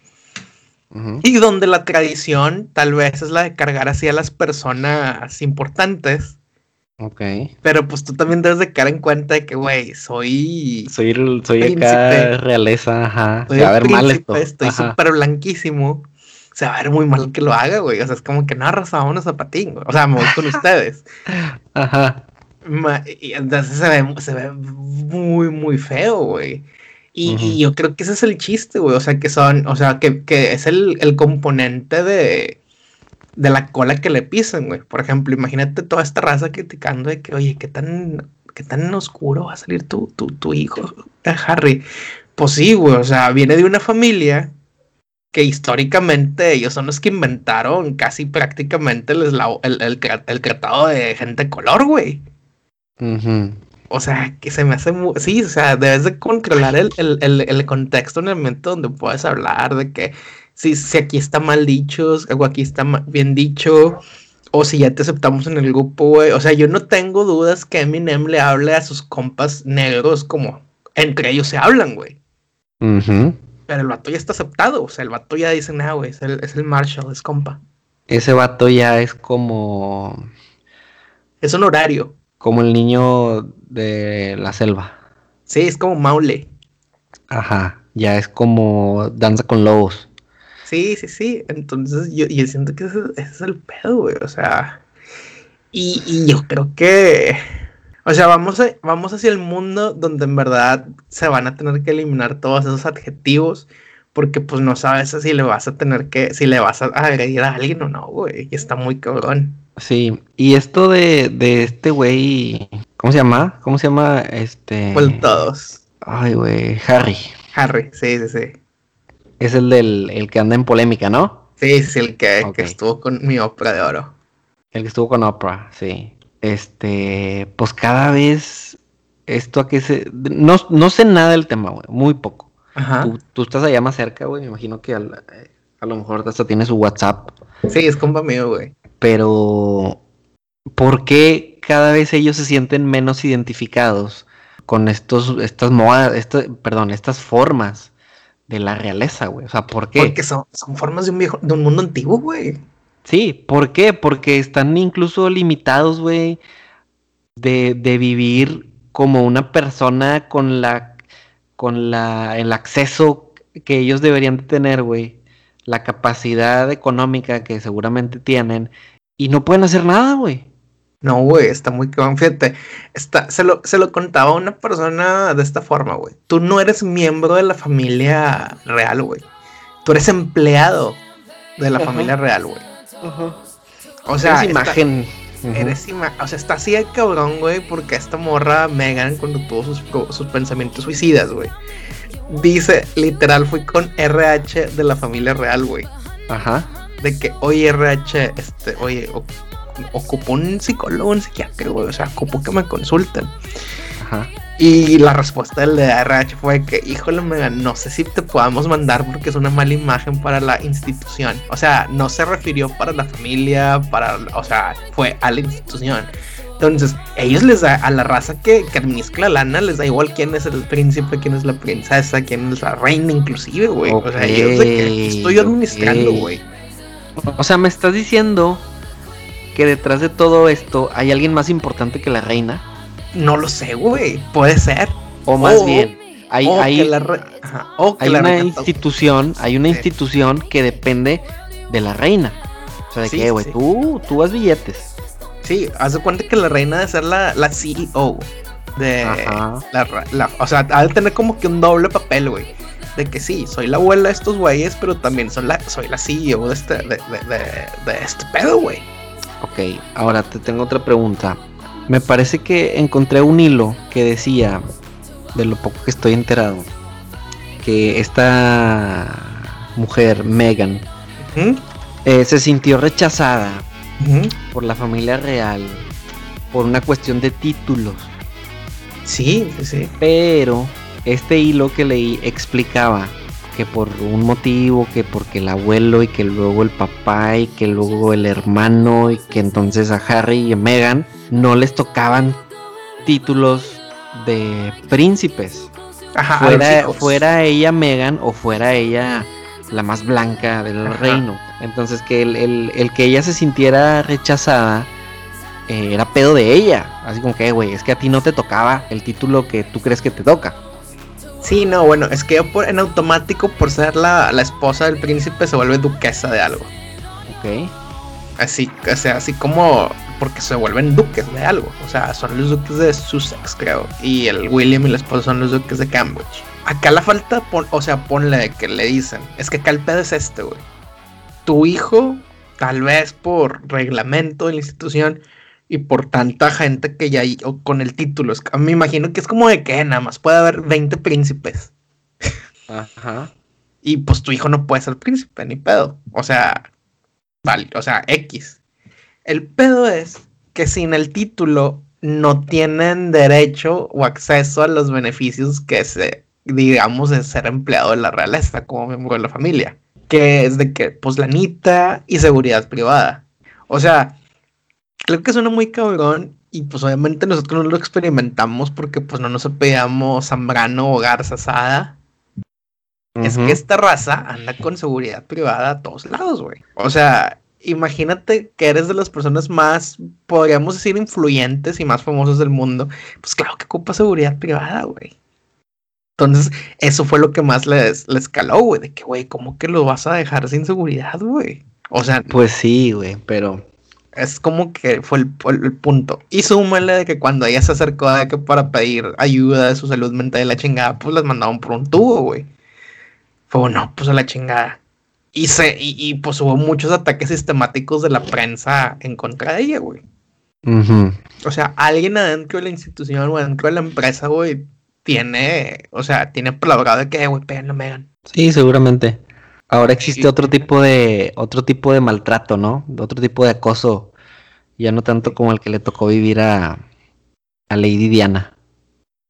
Speaker 2: y donde la tradición tal vez es la de cargar así a las personas importantes.
Speaker 1: Ok.
Speaker 2: Pero pues tú también debes de caer en cuenta de que, güey, soy...
Speaker 1: Soy, soy acá realeza, ajá. Se va a ver mal esto.
Speaker 2: Estoy súper blanquísimo. Se va a ver muy mal que lo haga, güey. O sea, es como que no arrasamos a patín, O sea, me voy con [laughs] ustedes.
Speaker 1: Ajá.
Speaker 2: Y entonces se ve, se ve muy, muy feo, güey. Y, yo creo que ese es el chiste, güey. O sea, que son, o sea, que, es el, componente de, de la cola que le pisan, güey. Por ejemplo, imagínate toda esta raza criticando de que, oye, qué tan, qué tan oscuro va a salir tu, tu, tu hijo, eh, Harry. Pues sí, güey. O sea, viene de una familia que históricamente ellos son los que inventaron casi prácticamente el, el, el, tratado de gente de color, güey. O sea, que se me hace muy... Sí, o sea, debes de controlar el, el, contexto en el momento donde puedes hablar de que si, si aquí está mal dicho, o aquí está bien dicho, o si ya te aceptamos en el grupo, güey. O sea, yo no tengo dudas que Eminem le hable a sus compas negros como entre ellos se hablan, güey. Pero el vato ya está aceptado, o sea, el vato ya dice, nada, güey, es el, es el Marshall, es compa.
Speaker 1: Ese vato ya es como...
Speaker 2: Es un horario.
Speaker 1: Como el niño de la selva.
Speaker 2: Sí, es como Maule.
Speaker 1: Ajá, ya es como danza con lobos.
Speaker 2: Sí, sí, sí. Entonces yo, yo siento que ese, es el pedo, güey. O sea, Y, yo creo que, o sea, vamos, vamos hacia el mundo donde en verdad se van a tener que eliminar todos esos adjetivos porque pues no sabes si le vas a tener que, si le vas a agredir a alguien o no, güey, y está muy cabrón.
Speaker 1: Sí, y esto de, de este güey, ¿cómo se llama? ¿Cómo se llama? Este...
Speaker 2: Pues todos.
Speaker 1: Ay, güey, Harry.
Speaker 2: Harry, sí, sí, sí.
Speaker 1: Es el del el que anda en polémica, ¿no?
Speaker 2: Sí, sí, el que, que estuvo con mi ópera de oro.
Speaker 1: El que estuvo con Oprah, sí. Este, pues cada vez esto a que se... No, no sé nada del tema, güey, muy poco. Ajá. Tú, estás allá más cerca, güey, me imagino que a lo mejor hasta tiene su WhatsApp.
Speaker 2: Sí, es compa mío, güey.
Speaker 1: Pero, ¿por qué cada vez ellos se sienten menos identificados con estos, estas modas, perdón, estas formas de la realeza, güey? O sea, ¿por qué?
Speaker 2: Porque son, son formas de un viejo, de un mundo antiguo, güey.
Speaker 1: Sí, ¿por qué? Porque están incluso limitados, güey, de, de vivir como una persona con la, con la, el acceso que ellos deberían de tener, güey, la capacidad económica que seguramente tienen y no pueden hacer nada, güey.
Speaker 2: No, güey, está muy cabrón. Fíjate, está, se, lo, se lo contaba a una persona de esta forma, güey. Tú no eres miembro de la familia real, güey. Tú eres empleado de la familia real, güey. O sea,
Speaker 1: imagen.
Speaker 2: Eres o sea, está así de cabrón, güey, porque esta morra Megan, cuando tuvo sus, sus pensamientos suicidas, güey, dice, literal, fui con RH de la familia real, güey.
Speaker 1: Ajá.
Speaker 2: De que, oye, RH, este, oye, ocupo un psicólogo, un psiquiatra, güey, o sea, ocupo que me consulten. Ajá. Y la respuesta del de RH fue que, híjole, no sé si te podamos mandar porque es una mala imagen para la institución. O sea, no se refirió para la familia, para, o sea, fue a la institución. Entonces, ellos les da a la raza que, que administra la lana, les da igual quién es el príncipe, quién es la princesa, quién es la reina, inclusive, güey. o sea, ellos de que estoy administrando, güey.
Speaker 1: O sea, me estás diciendo que detrás de todo esto hay alguien más importante que la reina.
Speaker 2: No lo sé, güey. Puede ser.
Speaker 1: O más bien, hay, una institución, hay una institución que depende de la reina. O sea, de que, güey, tú, tú has billetes.
Speaker 2: Sí, haz de cuenta que la reina debe ser la, la CEO de la, o sea, ha de tener como que un doble papel, güey. De que sí, soy la abuela de estos güeyes, pero también soy la, soy la CEO de este, de, de, de este pedo, güey.
Speaker 1: Ok, ahora te tengo otra pregunta. Me parece que encontré un hilo que decía, de lo poco que estoy enterado, que esta mujer, Megan, eh, se sintió rechazada por la familia real por una cuestión de títulos.
Speaker 2: Sí, sí.
Speaker 1: Pero este hilo que leí explicaba que por un motivo, que porque el abuelo y que luego el papá y que luego el hermano y que entonces a Harry y a Meghan no les tocaban títulos de príncipes. fuera, fuera ella Meghan o fuera ella la más blanca del reino. Entonces que el, que ella se sintiera rechazada eh, era pedo de ella. Así como que, güey, es que a ti no te tocaba el título que tú crees que te toca.
Speaker 2: Sí, no, bueno, es que en automático, por ser la, esposa del príncipe, se vuelve duquesa de algo.
Speaker 1: Ok.
Speaker 2: Así, o sea, así como porque se vuelven duques de algo. O sea, son los duques de Sussex, creo. Y el William y la esposa son los duques de Cambridge. Acá la falta, o sea, ponle que le dicen. Es que acá el pedo es este, güey. Tu hijo, tal vez por reglamento de la institución, y por tanta gente que ya hay con el título. Me imagino que es como de que nada más puede haber 20 príncipes.
Speaker 1: Ajá.
Speaker 2: Y pues tu hijo no puede ser príncipe, ni pedo. O sea, vale, o sea, X. El pedo es que sin el título no tienen derecho o acceso a los beneficios que se, digamos, de ser empleado de la realeza como miembro de la familia. Que es de que, pues, la nita y seguridad privada. O sea, creo que suena muy cabrón y pues obviamente nosotros no lo experimentamos porque pues no nos apellamos Zambrano o Garza Asada. Es que esta raza anda con seguridad privada a todos lados, güey. O sea, imagínate que eres de las personas más, podríamos decir, influyentes y más famosas del mundo. Pues claro que ocupa seguridad privada, güey. Entonces, eso fue lo que más les, les caló, güey. De que, güey, ¿cómo que lo vas a dejar sin seguridad, güey? O sea.
Speaker 1: Pues sí, güey, pero
Speaker 2: Es como que fue el, punto. Y súmale de que cuando ella se acercó de que para pedir ayuda de su salud mental de la chingada, pues las mandaban por un tubo, güey. Fue bueno, pues a la chingada. Y, se, y, pues hubo muchos ataques sistemáticos de la prensa en contra de ella, güey. O sea, alguien adentro de la institución o adentro de la empresa, güey, tiene, o sea, tiene palabra de que, güey, péganlo, Megan.
Speaker 1: Sí, seguramente. Ahora existe otro tipo de, otro tipo de maltrato, ¿no? Otro tipo de acoso. Ya no tanto como el que le tocó vivir a, a Lady Diana.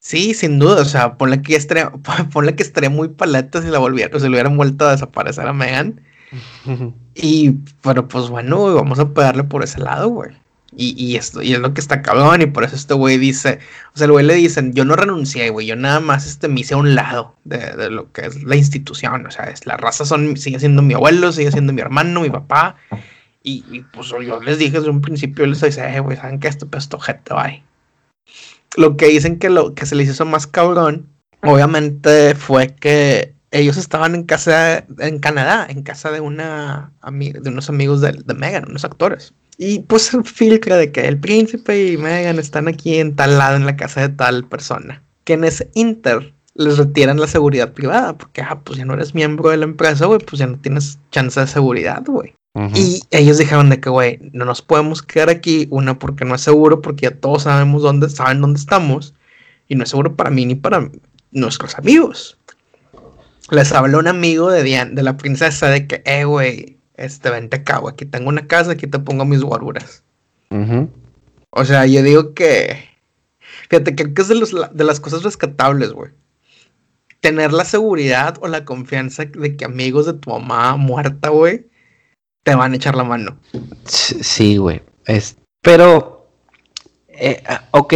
Speaker 2: Sí, sin duda. O sea, ponle que estaría, [laughs] ponle que estaría muy paleta si la volviera, o se le hubieran vuelto a desaparecer a Megan. [laughs] y, pero pues bueno, vamos a pegarle por ese lado, güey. Y, esto, y es lo que está cabrón, y por eso este güey dice, o sea, el güey le dicen, yo no renuncié, güey, yo nada más este, me hice a un lado de, lo que es la institución, o sea, es, la raza son, sigue siendo mi abuelo, sigue siendo mi hermano, mi papá, y, pues yo les dije desde un principio, les dije, güey, ¿saben que Esto, pues, esto, gente, bye. Lo que dicen que lo que se les hizo más cabrón, obviamente fue que ellos estaban en casa, en Canadá, en casa de una, de unos amigos de, de Megan, unos actores. Y pues el filtro de que el príncipe y Megan están aquí en tal lado en la casa de tal persona. Que en ese inter les retiran la seguridad privada. Porque, ah, pues ya no eres miembro de la empresa, güey, pues ya no tienes chance de seguridad, güey. Y ellos dijeron de que, güey, no nos podemos quedar aquí. Una, porque no es seguro, porque ya todos sabemos dónde, saben dónde estamos. Y no es seguro para mí ni para nuestros amigos. Les habló un amigo de, Diane, de la princesa de que, eh, güey, este, vente acá, güey, aquí tengo una casa, aquí te pongo mis guaruras. O sea, yo digo que, fíjate, que es de, los, de las cosas rescatables, güey. Tener la seguridad o la confianza de que amigos de tu mamá muerta, güey, te van a echar la mano.
Speaker 1: Sí, güey. Es, pero, eh, ah, ok,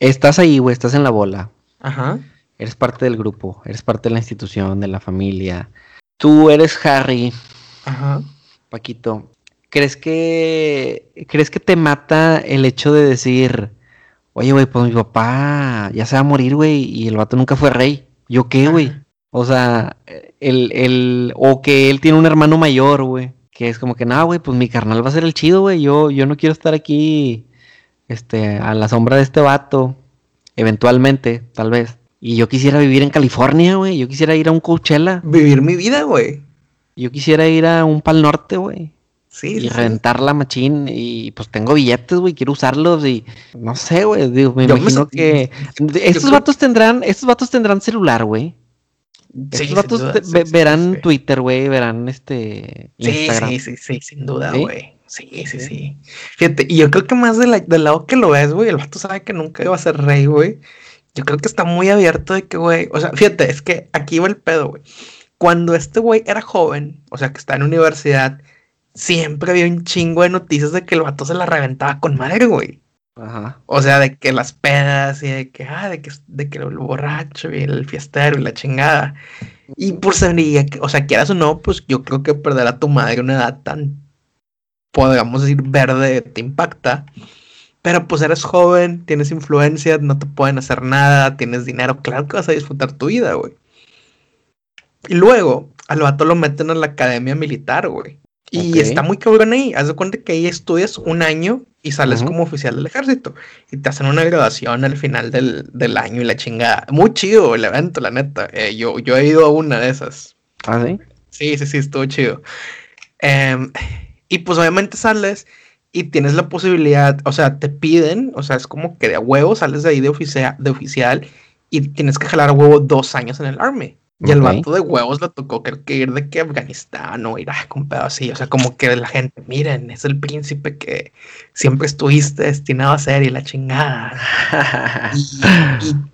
Speaker 1: estás ahí, güey, estás en la bola. Ajá. Eres parte del grupo, eres parte de la institución, de la familia. Tú eres Harry, Ajá. Paquito, ¿crees que crees que te mata el hecho de decir, oye, güey, pues mi papá ya se va a morir, güey, y el vato nunca fue rey? ¿Yo qué, güey? O sea, el, el, o que él tiene un hermano mayor, güey, que es como que, no, güey, pues mi carnal va a ser el chido, güey, yo, yo no quiero estar aquí, este, a la sombra de este vato, eventualmente, tal vez. Y yo quisiera vivir en California, güey, yo quisiera ir a un Coachella.
Speaker 2: Vivir mi vida, güey.
Speaker 1: Yo quisiera ir a un Pal Norte, güey. Sí, y rentar la machín y pues tengo billetes, güey, quiero usarlos y no sé, güey, me imagino que estos vatos tendrán, estos vatos tendrán celular, güey. estos vatos verán Twitter, güey, verán este
Speaker 2: Instagram. Sí, sí, sí, sin duda, güey. ¿Sí? sí, sí, Fíjate, y yo creo que más del lado que lo ves, güey, el vato sabe que nunca iba a ser rey, güey. Yo creo que está muy abierto de que, güey, o sea, fíjate, es que aquí va el pedo, güey cuando este güey era joven, o sea, que está en universidad, siempre había un chingo de noticias de que el vato se la reventaba con madre, güey. Ajá. O sea, de que las pedas y de que, ah, de que, de que el borracho y el fiestero y la chingada. Y por ser, o sea, quieras o no, pues yo creo que perder a tu madre a una edad tan, podríamos decir, verde, te impacta. Pero pues eres joven, tienes influencia, no te pueden hacer nada, tienes dinero, claro que vas a disfrutar tu vida, güey. Y luego al vato lo meten a la academia militar, güey. Y está muy cabrón ahí. Haz de cuenta que ahí estudias un año y sales como oficial del ejército. Y te hacen una graduación al final del, año y la chingada. Muy chido el evento, la neta. Eh, yo, yo he ido a una de esas.
Speaker 1: ¿Ah, sí?
Speaker 2: Sí, sí, sí, estuvo chido. Em, y pues obviamente sales y tienes la posibilidad, o sea, te piden, o sea, es como que de huevo sales de ahí de, oficial, de oficial y tienes que jalar a huevo dos años en el Army. Y el vato de huevos le tocó que ir de que Afganistán o Irak, con pedo así. O sea, como que la gente, miren, es el príncipe que siempre estuviste destinado a ser y la chingada.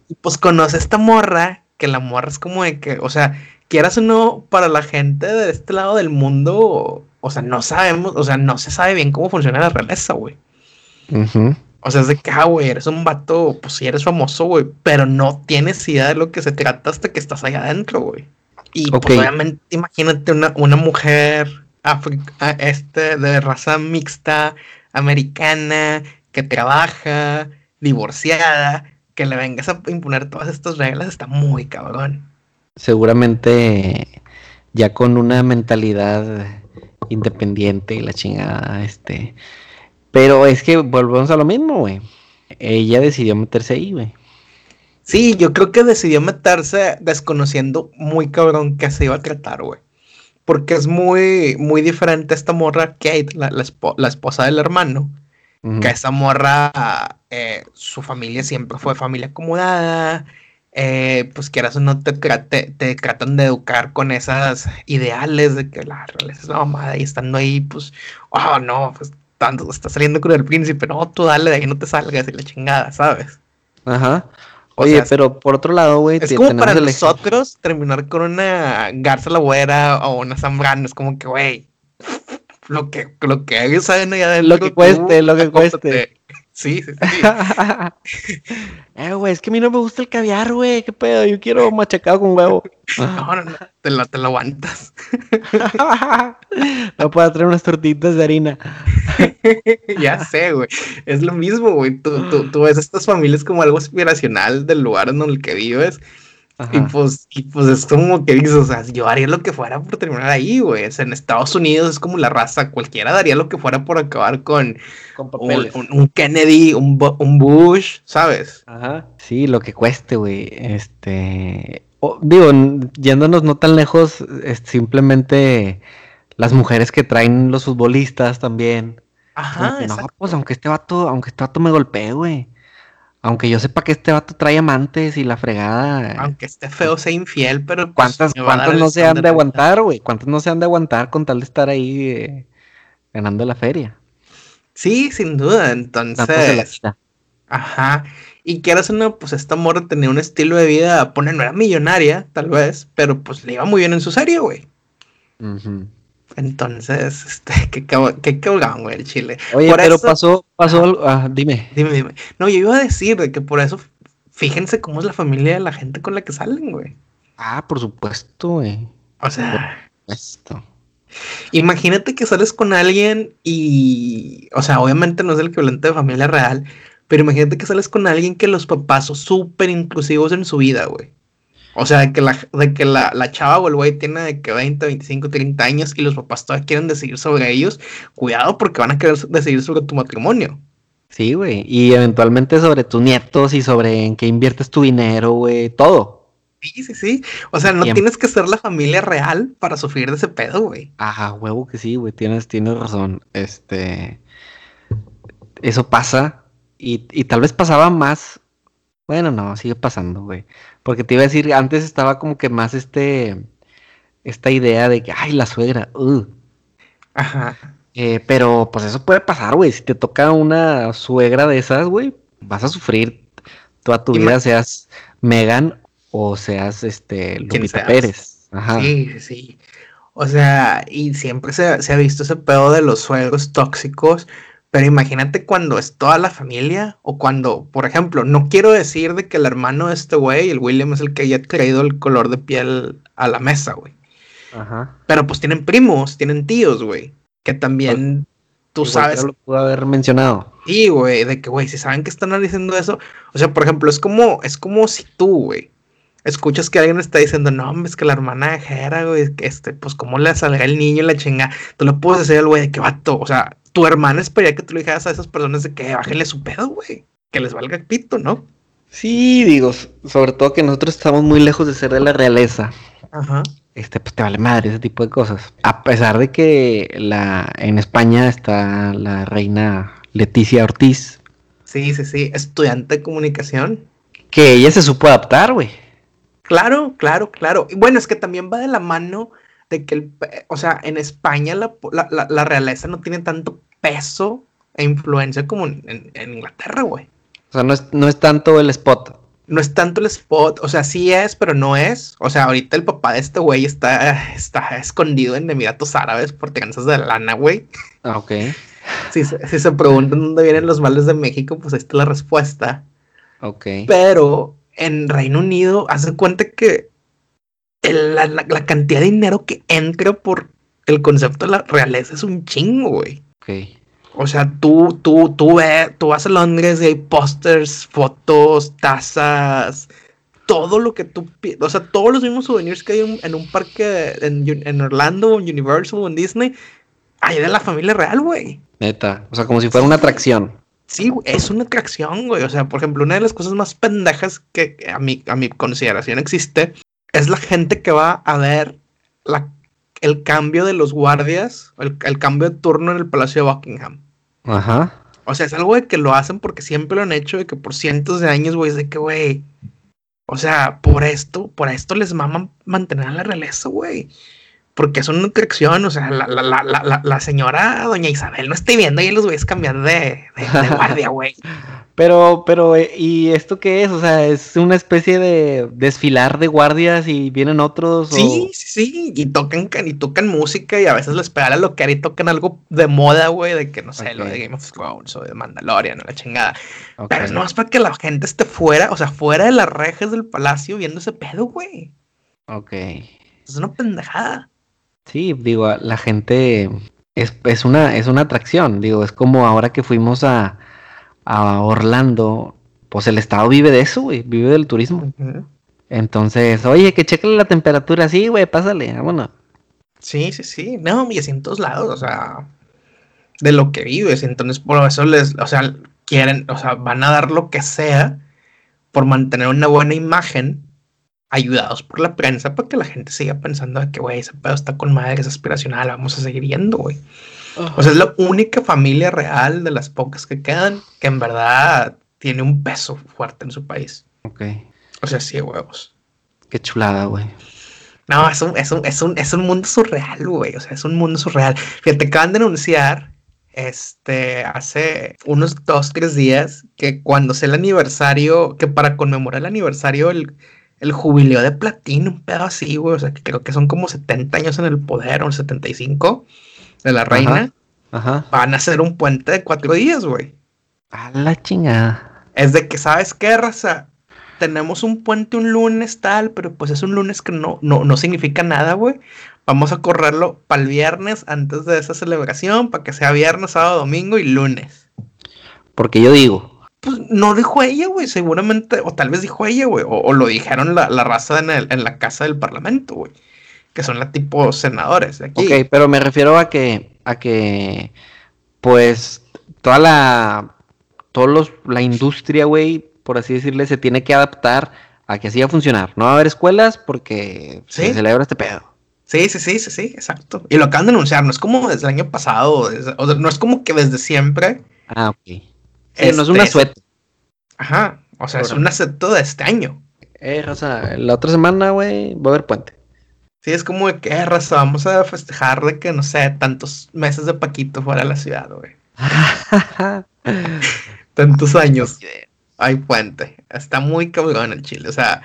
Speaker 2: y, pues conoce esta morra, que la morra es como de que, o sea, quieras o no, para la gente de este lado del mundo, o sea, no sabemos, o sea, no se sabe bien cómo funciona la realeza, güey. O sea, es de que, ah, güey, eres un vato, pues sí eres famoso, güey, pero no tienes idea de lo que se trata hasta que estás allá adentro, güey. Y pues, obviamente, imagínate una, una mujer este, de raza mixta, americana, que trabaja, divorciada, que le vengas a imponer todas estas reglas, está muy cabrón.
Speaker 1: Seguramente ya con una mentalidad independiente y la chingada, este Pero es que volvemos a lo mismo, güey. Ella decidió meterse ahí, güey.
Speaker 2: Sí, yo creo que decidió meterse desconociendo muy cabrón qué se iba a tratar, güey. Porque es muy, muy diferente esta morra, Kate, la, la, esposa del hermano. Que esa morra, eh, su familia siempre fue familia acomodada. Eh, pues quieras o no te, te, tratan de educar con esas ideales de que la realeza es la mamada y estando ahí, pues, oh no, pues tanto, está saliendo con el príncipe, no, tú dale de ahí, no te salgas y la chingada, ¿sabes?
Speaker 1: Ajá. Oye, pero por otro lado, güey,
Speaker 2: es como para nosotros terminar con una Garza la o una Zambrano, es como que, güey, lo que, lo que ellos saben.
Speaker 1: Lo que cueste, lo que cueste.
Speaker 2: Sí, sí, sí. [laughs]
Speaker 1: eh, güey, es que a mí no me gusta el caviar, güey. ¿Qué pedo? Yo quiero machacado con huevo. [laughs]
Speaker 2: no, no, no. Te lo, te lo aguantas. [laughs]
Speaker 1: no puedo traer unas tortitas de harina.
Speaker 2: ya sé, güey. Es lo mismo, güey. Tú, tú, tú ves estas familias como algo aspiracional del lugar en el que vives. Y pues, y pues es como que dices, o sea, yo haría lo que fuera por terminar ahí, güey. O sea, en Estados Unidos es como la raza, cualquiera daría lo que fuera por acabar con, un, Kennedy, un, un, Bush, ¿sabes?
Speaker 1: Ajá. Sí, lo que cueste, güey. Este. digo, yéndonos no tan lejos, es simplemente las mujeres que traen los futbolistas también.
Speaker 2: Ajá.
Speaker 1: no, pues aunque este vato, aunque este vato me golpee, güey. Aunque yo sepa que este vato trae amantes y la fregada.
Speaker 2: Aunque esté feo, sea infiel, pero.
Speaker 1: Pues, ¿Cuántas, ¿cuántas no se han de aguantar, güey? ¿Cuántas no se han de aguantar con tal de estar ahí eh, ganando la feria?
Speaker 2: Sí, sin duda. Entonces. Ajá. Y quieras no, pues esta morra tenía un estilo de vida, pone, no era millonaria, tal vez, pero pues le iba muy bien en su serie, güey. Entonces, [laughs] este, qué, qué güey, el Chile.
Speaker 1: Oye, pero pasó, pasó, ah, dime.
Speaker 2: Dime, dime. No, yo iba a decir de que por eso, fíjense cómo es la familia de la gente con la que salen, güey.
Speaker 1: Ah, por supuesto, güey.
Speaker 2: O sea. Esto. Imagínate que sales con alguien y, o sea, obviamente no es el equivalente de familia real, pero imagínate que sales con alguien que los papás son súper inclusivos en su vida, güey. O sea, de que la, de que la, la chava o el güey tiene de que 20, 25, 30 años y los papás todavía quieren decidir sobre ellos, cuidado porque van a querer decidir sobre tu matrimonio.
Speaker 1: Sí, güey. Y eventualmente sobre tus nietos y sobre en qué inviertes tu dinero, güey. Todo.
Speaker 2: Sí, sí, sí. O sea, no tienes que ser la familia real para sufrir de ese pedo, güey.
Speaker 1: Ajá, huevo que sí, güey. Tienes, tienes razón. Este. Eso pasa. Y, y tal vez pasaba más. Bueno, no, sigue pasando, güey. Porque te iba a decir, antes estaba como que más este, esta idea de que, ay, la suegra, uh.
Speaker 2: Ajá.
Speaker 1: Eh, pero pues eso puede pasar, güey. Si te toca una suegra de esas, güey, vas a sufrir toda tu vida, seas Megan o seas este Lupita Pérez.
Speaker 2: Ajá. Sí, sí. O sea, y siempre se, se, ha visto ese pedo de los suegros tóxicos, pero imagínate cuando es toda la familia o cuando, por ejemplo, no quiero decir de que el hermano de este güey, el William, es el que haya traído el color de piel a la mesa, güey. Ajá. Pero pues tienen primos, tienen tíos, güey, que también tú sabes.
Speaker 1: lo pudo haber mencionado.
Speaker 2: Sí, güey, de que, güey, si saben que están diciendo eso, o sea, por ejemplo, es como, es como si tú, güey, escuchas que alguien está diciendo, no, es que la hermana de Jera, güey, este, pues cómo le salga el niño y la chinga, tú le puedes decir al güey de que vato, o sea, tu hermana esperaría que tú le dijeras a esas personas de que bájenle su pedo, güey. Que les valga el pito, ¿no?
Speaker 1: Sí, digo, sobre todo que nosotros estamos muy lejos de ser de la realeza. Ajá. Este, pues te vale madre ese tipo de cosas. A pesar de que la, en España está la reina Leticia Ortiz.
Speaker 2: Sí, sí, sí, estudiante de comunicación.
Speaker 1: Que ella se supo adaptar, güey.
Speaker 2: Claro, claro, claro. Y bueno, es que también va de la mano de que, el, o sea, en España la, la, la, realeza no tiene tanto peso e influencia como en, Inglaterra, güey.
Speaker 1: O sea, no es, no es tanto el spot.
Speaker 2: No es tanto el spot, o sea, sí es, pero no es. O sea, ahorita el papá de este güey está, está escondido en Emiratos Árabes por cansas de lana, güey.
Speaker 1: Ah, ok.
Speaker 2: Si, si se preguntan dónde vienen los males de México, pues ahí está la respuesta.
Speaker 1: Ok.
Speaker 2: Pero en Reino Unido, haz cuenta que la, cantidad de dinero que entra por el concepto de la realeza es un chingo, güey. O sea, tú, tú, tú, tú vas a Londres y hay pósters, fotos, tazas, todo lo que tú, o sea, todos los mismos souvenirs que hay en, un parque en, en, Orlando, en Universal en Disney, hay de la familia real, güey.
Speaker 1: Neta, o sea, como si fuera una atracción.
Speaker 2: Sí, es una atracción, güey. O sea, por ejemplo, una de las cosas más pendejas que a mi, a mi consideración existe es la gente que va a ver la, el cambio de los guardias, el, el cambio de turno en el Palacio de Buckingham.
Speaker 1: Ajá.
Speaker 2: O sea, es algo de que lo hacen porque siempre lo han hecho, de que por cientos de años, güey, es de que, güey. O sea, por esto, por esto les maman mantener a la realeza, güey porque es una atracción, o sea, la, la, la, la, señora doña Isabel no estoy viendo y los voy a cambiar de, de, [laughs] guardia, güey.
Speaker 1: pero, pero, eh, ¿y esto qué es? O sea, es una especie de desfilar de guardias y vienen otros.
Speaker 2: Sí, sí, sí, y tocan, y tocan música y a veces les pegan a lo que y tocan algo de moda, güey, de que no sé, lo de Game of Thrones o de Mandalorian o la chingada. Pero es nomás para que la gente esté fuera, o sea, fuera de las rejas del palacio viendo ese pedo, güey.
Speaker 1: Ok.
Speaker 2: Es una pendejada.
Speaker 1: Sí, digo, la gente es, es, una, es una atracción, digo, es como ahora que fuimos a, a Orlando, pues el estado vive de eso, güey, vive del turismo. Entonces, oye, que cheque la temperatura, sí, güey, pásale, vámonos.
Speaker 2: Sí, sí, sí, no, y así en todos lados, o sea, de lo que vives, entonces por eso les, o sea, quieren, o sea, van a dar lo que sea por mantener una buena imagen ayudados por la prensa para que la gente siga pensando que, güey, ese pedo está con madre, es aspiracional, vamos a seguir yendo, güey. O sea, es la única familia real de las pocas que quedan que en verdad tiene un peso fuerte en su país.
Speaker 1: Ok.
Speaker 2: O sea, sí, huevos.
Speaker 1: Qué chulada, güey.
Speaker 2: No, es un, es un, es un, es un mundo surreal, güey. O sea, es un mundo surreal. Fíjate, acaban de anunciar este, hace unos dos, tres días que cuando sea el aniversario, que para conmemorar el aniversario, el, el jubileo de platino, un pedo así, güey. O sea, que creo que son como 70 años en el poder, o 75 de la reina.
Speaker 1: Ajá.
Speaker 2: Van a hacer un puente de cuatro días, güey.
Speaker 1: A la chingada.
Speaker 2: Es de que, ¿sabes qué, raza? Tenemos un puente un lunes tal, pero pues es un lunes que no, no, no significa nada, güey. Vamos a correrlo para el viernes antes de esa celebración, para que sea viernes, sábado, domingo y lunes.
Speaker 1: Porque yo digo,
Speaker 2: pues no dijo ella, güey, seguramente, o tal vez dijo ella, güey, o, lo dijeron la, raza en, el, en, la casa del parlamento, güey, que son la tipo senadores de aquí.
Speaker 1: Ok, pero me refiero a que, a que, pues, toda la, todos los, la industria, güey, por así decirle, se tiene que adaptar a que así va a funcionar. No va a haber escuelas porque se celebra este pedo.
Speaker 2: Sí, sí, sí, sí, sí, exacto. Y lo acaban de anunciar, no es como desde el año pasado, o sea, no es como que desde siempre.
Speaker 1: Ah, ok no es un asueto.
Speaker 2: Ajá, o sea, es un asueto de este año.
Speaker 1: Eh, raza, la otra semana, güey, va a haber puente.
Speaker 2: Sí, es como de que, eh, raza, vamos a festejar de que, no sé, tantos meses de Paquito fuera de la ciudad, güey. [laughs] tantos años. Hay puente. Está muy cabrón el chile. O sea,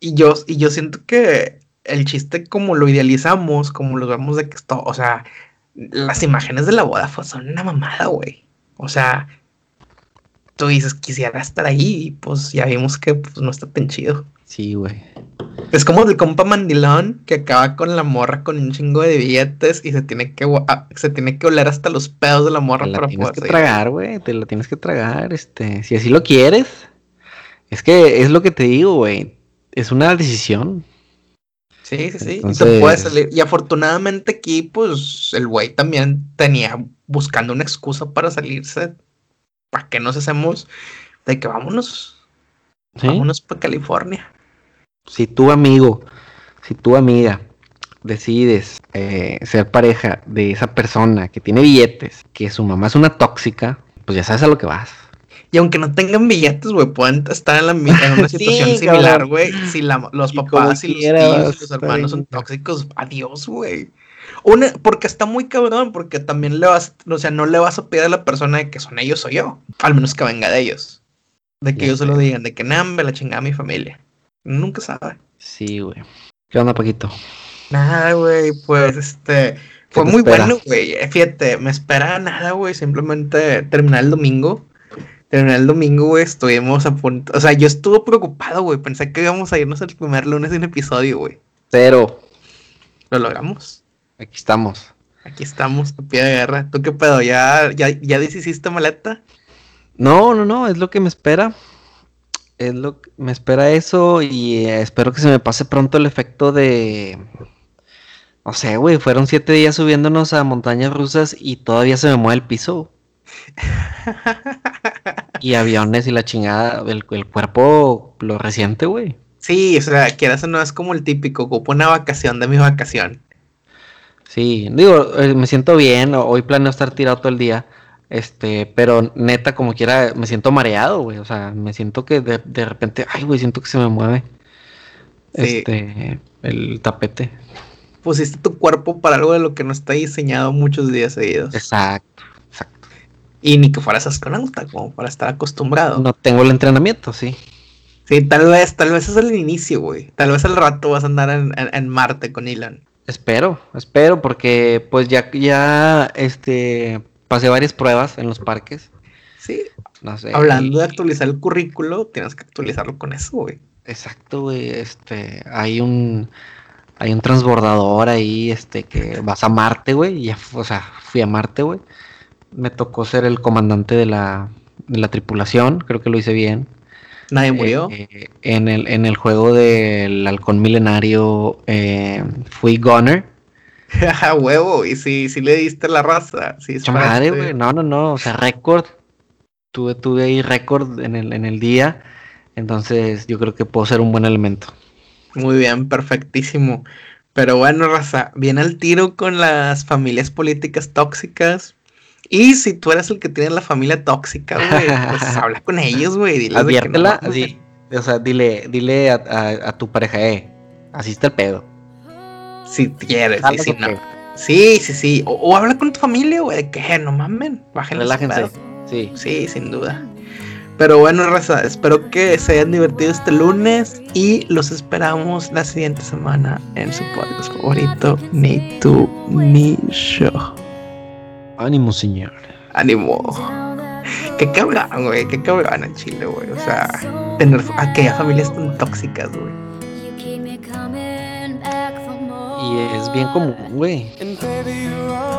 Speaker 2: y yo, y yo siento que el chiste, como lo idealizamos, como lo vemos de que esto, o sea, las imágenes de la boda son una mamada, güey. O sea, tú dices, quisiera estar ahí, y pues ya vimos que pues, no está tan chido.
Speaker 1: Sí, güey.
Speaker 2: Es como el compa mandilón que acaba con la morra con un chingo de billetes y se tiene que ah, se tiene que oler hasta los pedos de la morra
Speaker 1: te la tienes que tragar, güey, te lo tienes que tragar, este, si así lo quieres. Es que es lo que te digo, güey. Es una decisión.
Speaker 2: Sí, sí, sí. Y se puede salir. Y afortunadamente aquí, pues, el güey también tenía buscando una excusa para salirse ¿para qué nos hacemos de que vámonos? Vámonos para California.
Speaker 1: Si tu amigo, si tu amiga decides eh, ser pareja de esa persona que tiene billetes, que su mamá es una tóxica, pues ya sabes a lo que vas.
Speaker 2: Y aunque no tengan billetes, güey, pueden estar en, la, una [laughs] situación similar, güey. Si los papás y, los tíos y los hermanos son tóxicos, adiós, güey. Una, porque está muy cabrón, porque también le vas, o sea, no le vas a pedir a la persona de que son ellos o yo. Al menos que venga de ellos. De que ellos se lo digan, de que nambe la chingada a mi familia. Nunca sabe.
Speaker 1: Sí, güey. ¿Qué onda, Paquito?
Speaker 2: Nada, güey, pues este. Fue muy bueno, güey. Eh, fíjate, me espera nada, güey. Simplemente terminar el domingo. Terminar el domingo, güey. Estuvimos a punto. O sea, yo estuve preocupado, güey. Pensé que íbamos a irnos el primer lunes de un episodio, güey.
Speaker 1: Pero.
Speaker 2: Lo logramos.
Speaker 1: Aquí estamos.
Speaker 2: Aquí estamos, a pie de guerra. ¿Tú qué pedo? ¿Ya, ya, ya deshiciste maleta?
Speaker 1: No, no, no, es lo que me espera. Es lo que me espera eso y eh, espero que se me pase pronto el efecto de No sé, güey, fueron siete días subiéndonos a montañas rusas y todavía se me mueve el piso. [laughs] y aviones y la chingada, el, cuerpo lo resiente, güey.
Speaker 2: Sí, o sea, quieras o no, es como el típico, ocupo una vacación de mi vacación.
Speaker 1: Sí, digo, eh, me siento bien, hoy planeo estar tirado todo el día, este, pero neta, como quiera, me siento mareado, güey, o sea, me siento que de, de repente, ay, güey, siento que se me mueve este, el tapete.
Speaker 2: Pusiste tu cuerpo para algo de lo que no está diseñado muchos días seguidos.
Speaker 1: Exacto, exacto.
Speaker 2: Y ni que fueras astronauta, como para estar acostumbrado.
Speaker 1: No tengo el entrenamiento, sí.
Speaker 2: Sí, tal vez, tal vez es el inicio, güey. Tal vez al rato vas a andar en, Marte con Elon.
Speaker 1: Espero, espero, porque pues ya, ya, este, pasé varias pruebas en los parques.
Speaker 2: Sí. No sé. Hablando de actualizar el currículo, tienes que actualizarlo con eso, güey.
Speaker 1: Exacto, güey. Este, hay un, hay un transbordador ahí, este, que vas a Marte, güey. Y ya, o sea, fui a Marte, güey. Me tocó ser el comandante de la, de la tripulación. Creo que lo hice bien.
Speaker 2: ¿Nadie murió?
Speaker 1: Eh, en, el, en el juego del halcón milenario eh, fui Gunner. [laughs]
Speaker 2: huevo, y si, si le diste la raza.
Speaker 1: Madre, güey. No, no, no. O sea, récord. Tuve, tuve ahí récord en el, en el día. Entonces yo creo que puedo ser un buen elemento.
Speaker 2: Muy bien, perfectísimo. Pero bueno, Raza, viene el tiro con las familias políticas tóxicas. Y si tú eres el que tiene la familia tóxica, güey, pues [laughs] habla con ellos, güey.
Speaker 1: Adviértela, sí. O sea, dile, dile a, tu pareja, eh, así está el pedo.
Speaker 2: Si quieres, sí, sí, no. sí, sí, sí. O, habla con tu familia, güey, de que no mamen, bajen
Speaker 1: Relájense. Sí.
Speaker 2: Sí, sin duda. Pero bueno, raza, espero que se hayan divertido este lunes y los esperamos la siguiente semana en su podcast favorito, Need to Me Show.
Speaker 1: Ánimo, señor.
Speaker 2: Ánimo. Qué cabrón, güey, qué cabrón en Chile, güey. O sea, tener aquellas familias tan tóxicas, güey.
Speaker 1: Y es bien común, güey.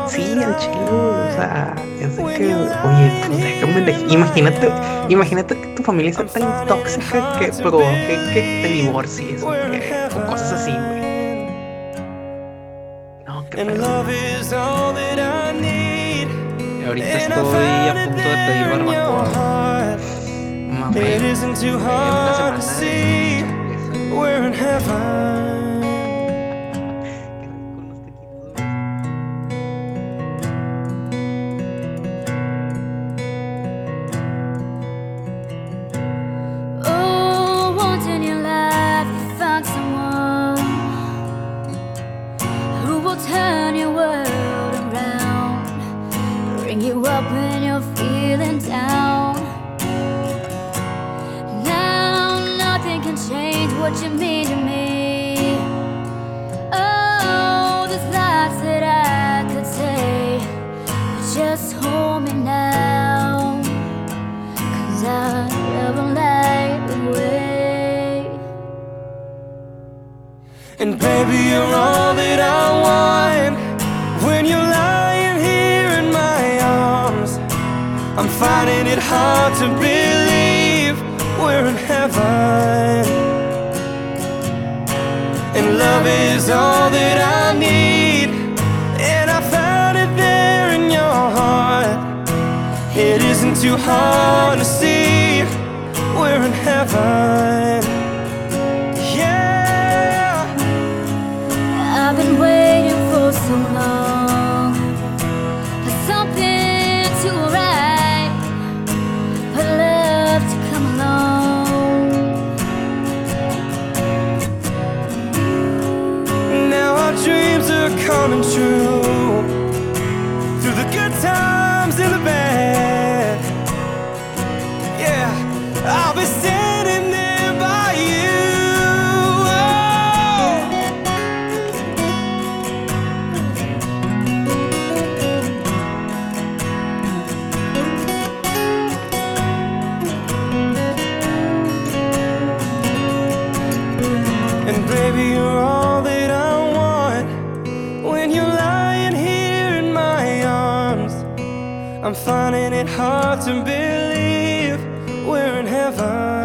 Speaker 2: Sí, el chile, o sea, es de que, oye, pues déjame elegir. Imagínate, imagínate que tu familia sea tan tóxica que provoque que te divorcies o, cosas así, güey. No, qué pedo.
Speaker 1: I ahorita estoy a punto de pedir barbacoa. Mami, una semana.
Speaker 3: what you mean to me. Oh, the thoughts that I could say, but just hold me now. Cause I never light away.
Speaker 4: And baby, you're all that I want when you're lying here in my arms. I'm finding it hard to believe we're in heaven love is all that I need. And I found it there in your heart. It isn't too hard to see. We're in heaven. coming true
Speaker 1: I'm finding it hard to believe we're in heaven.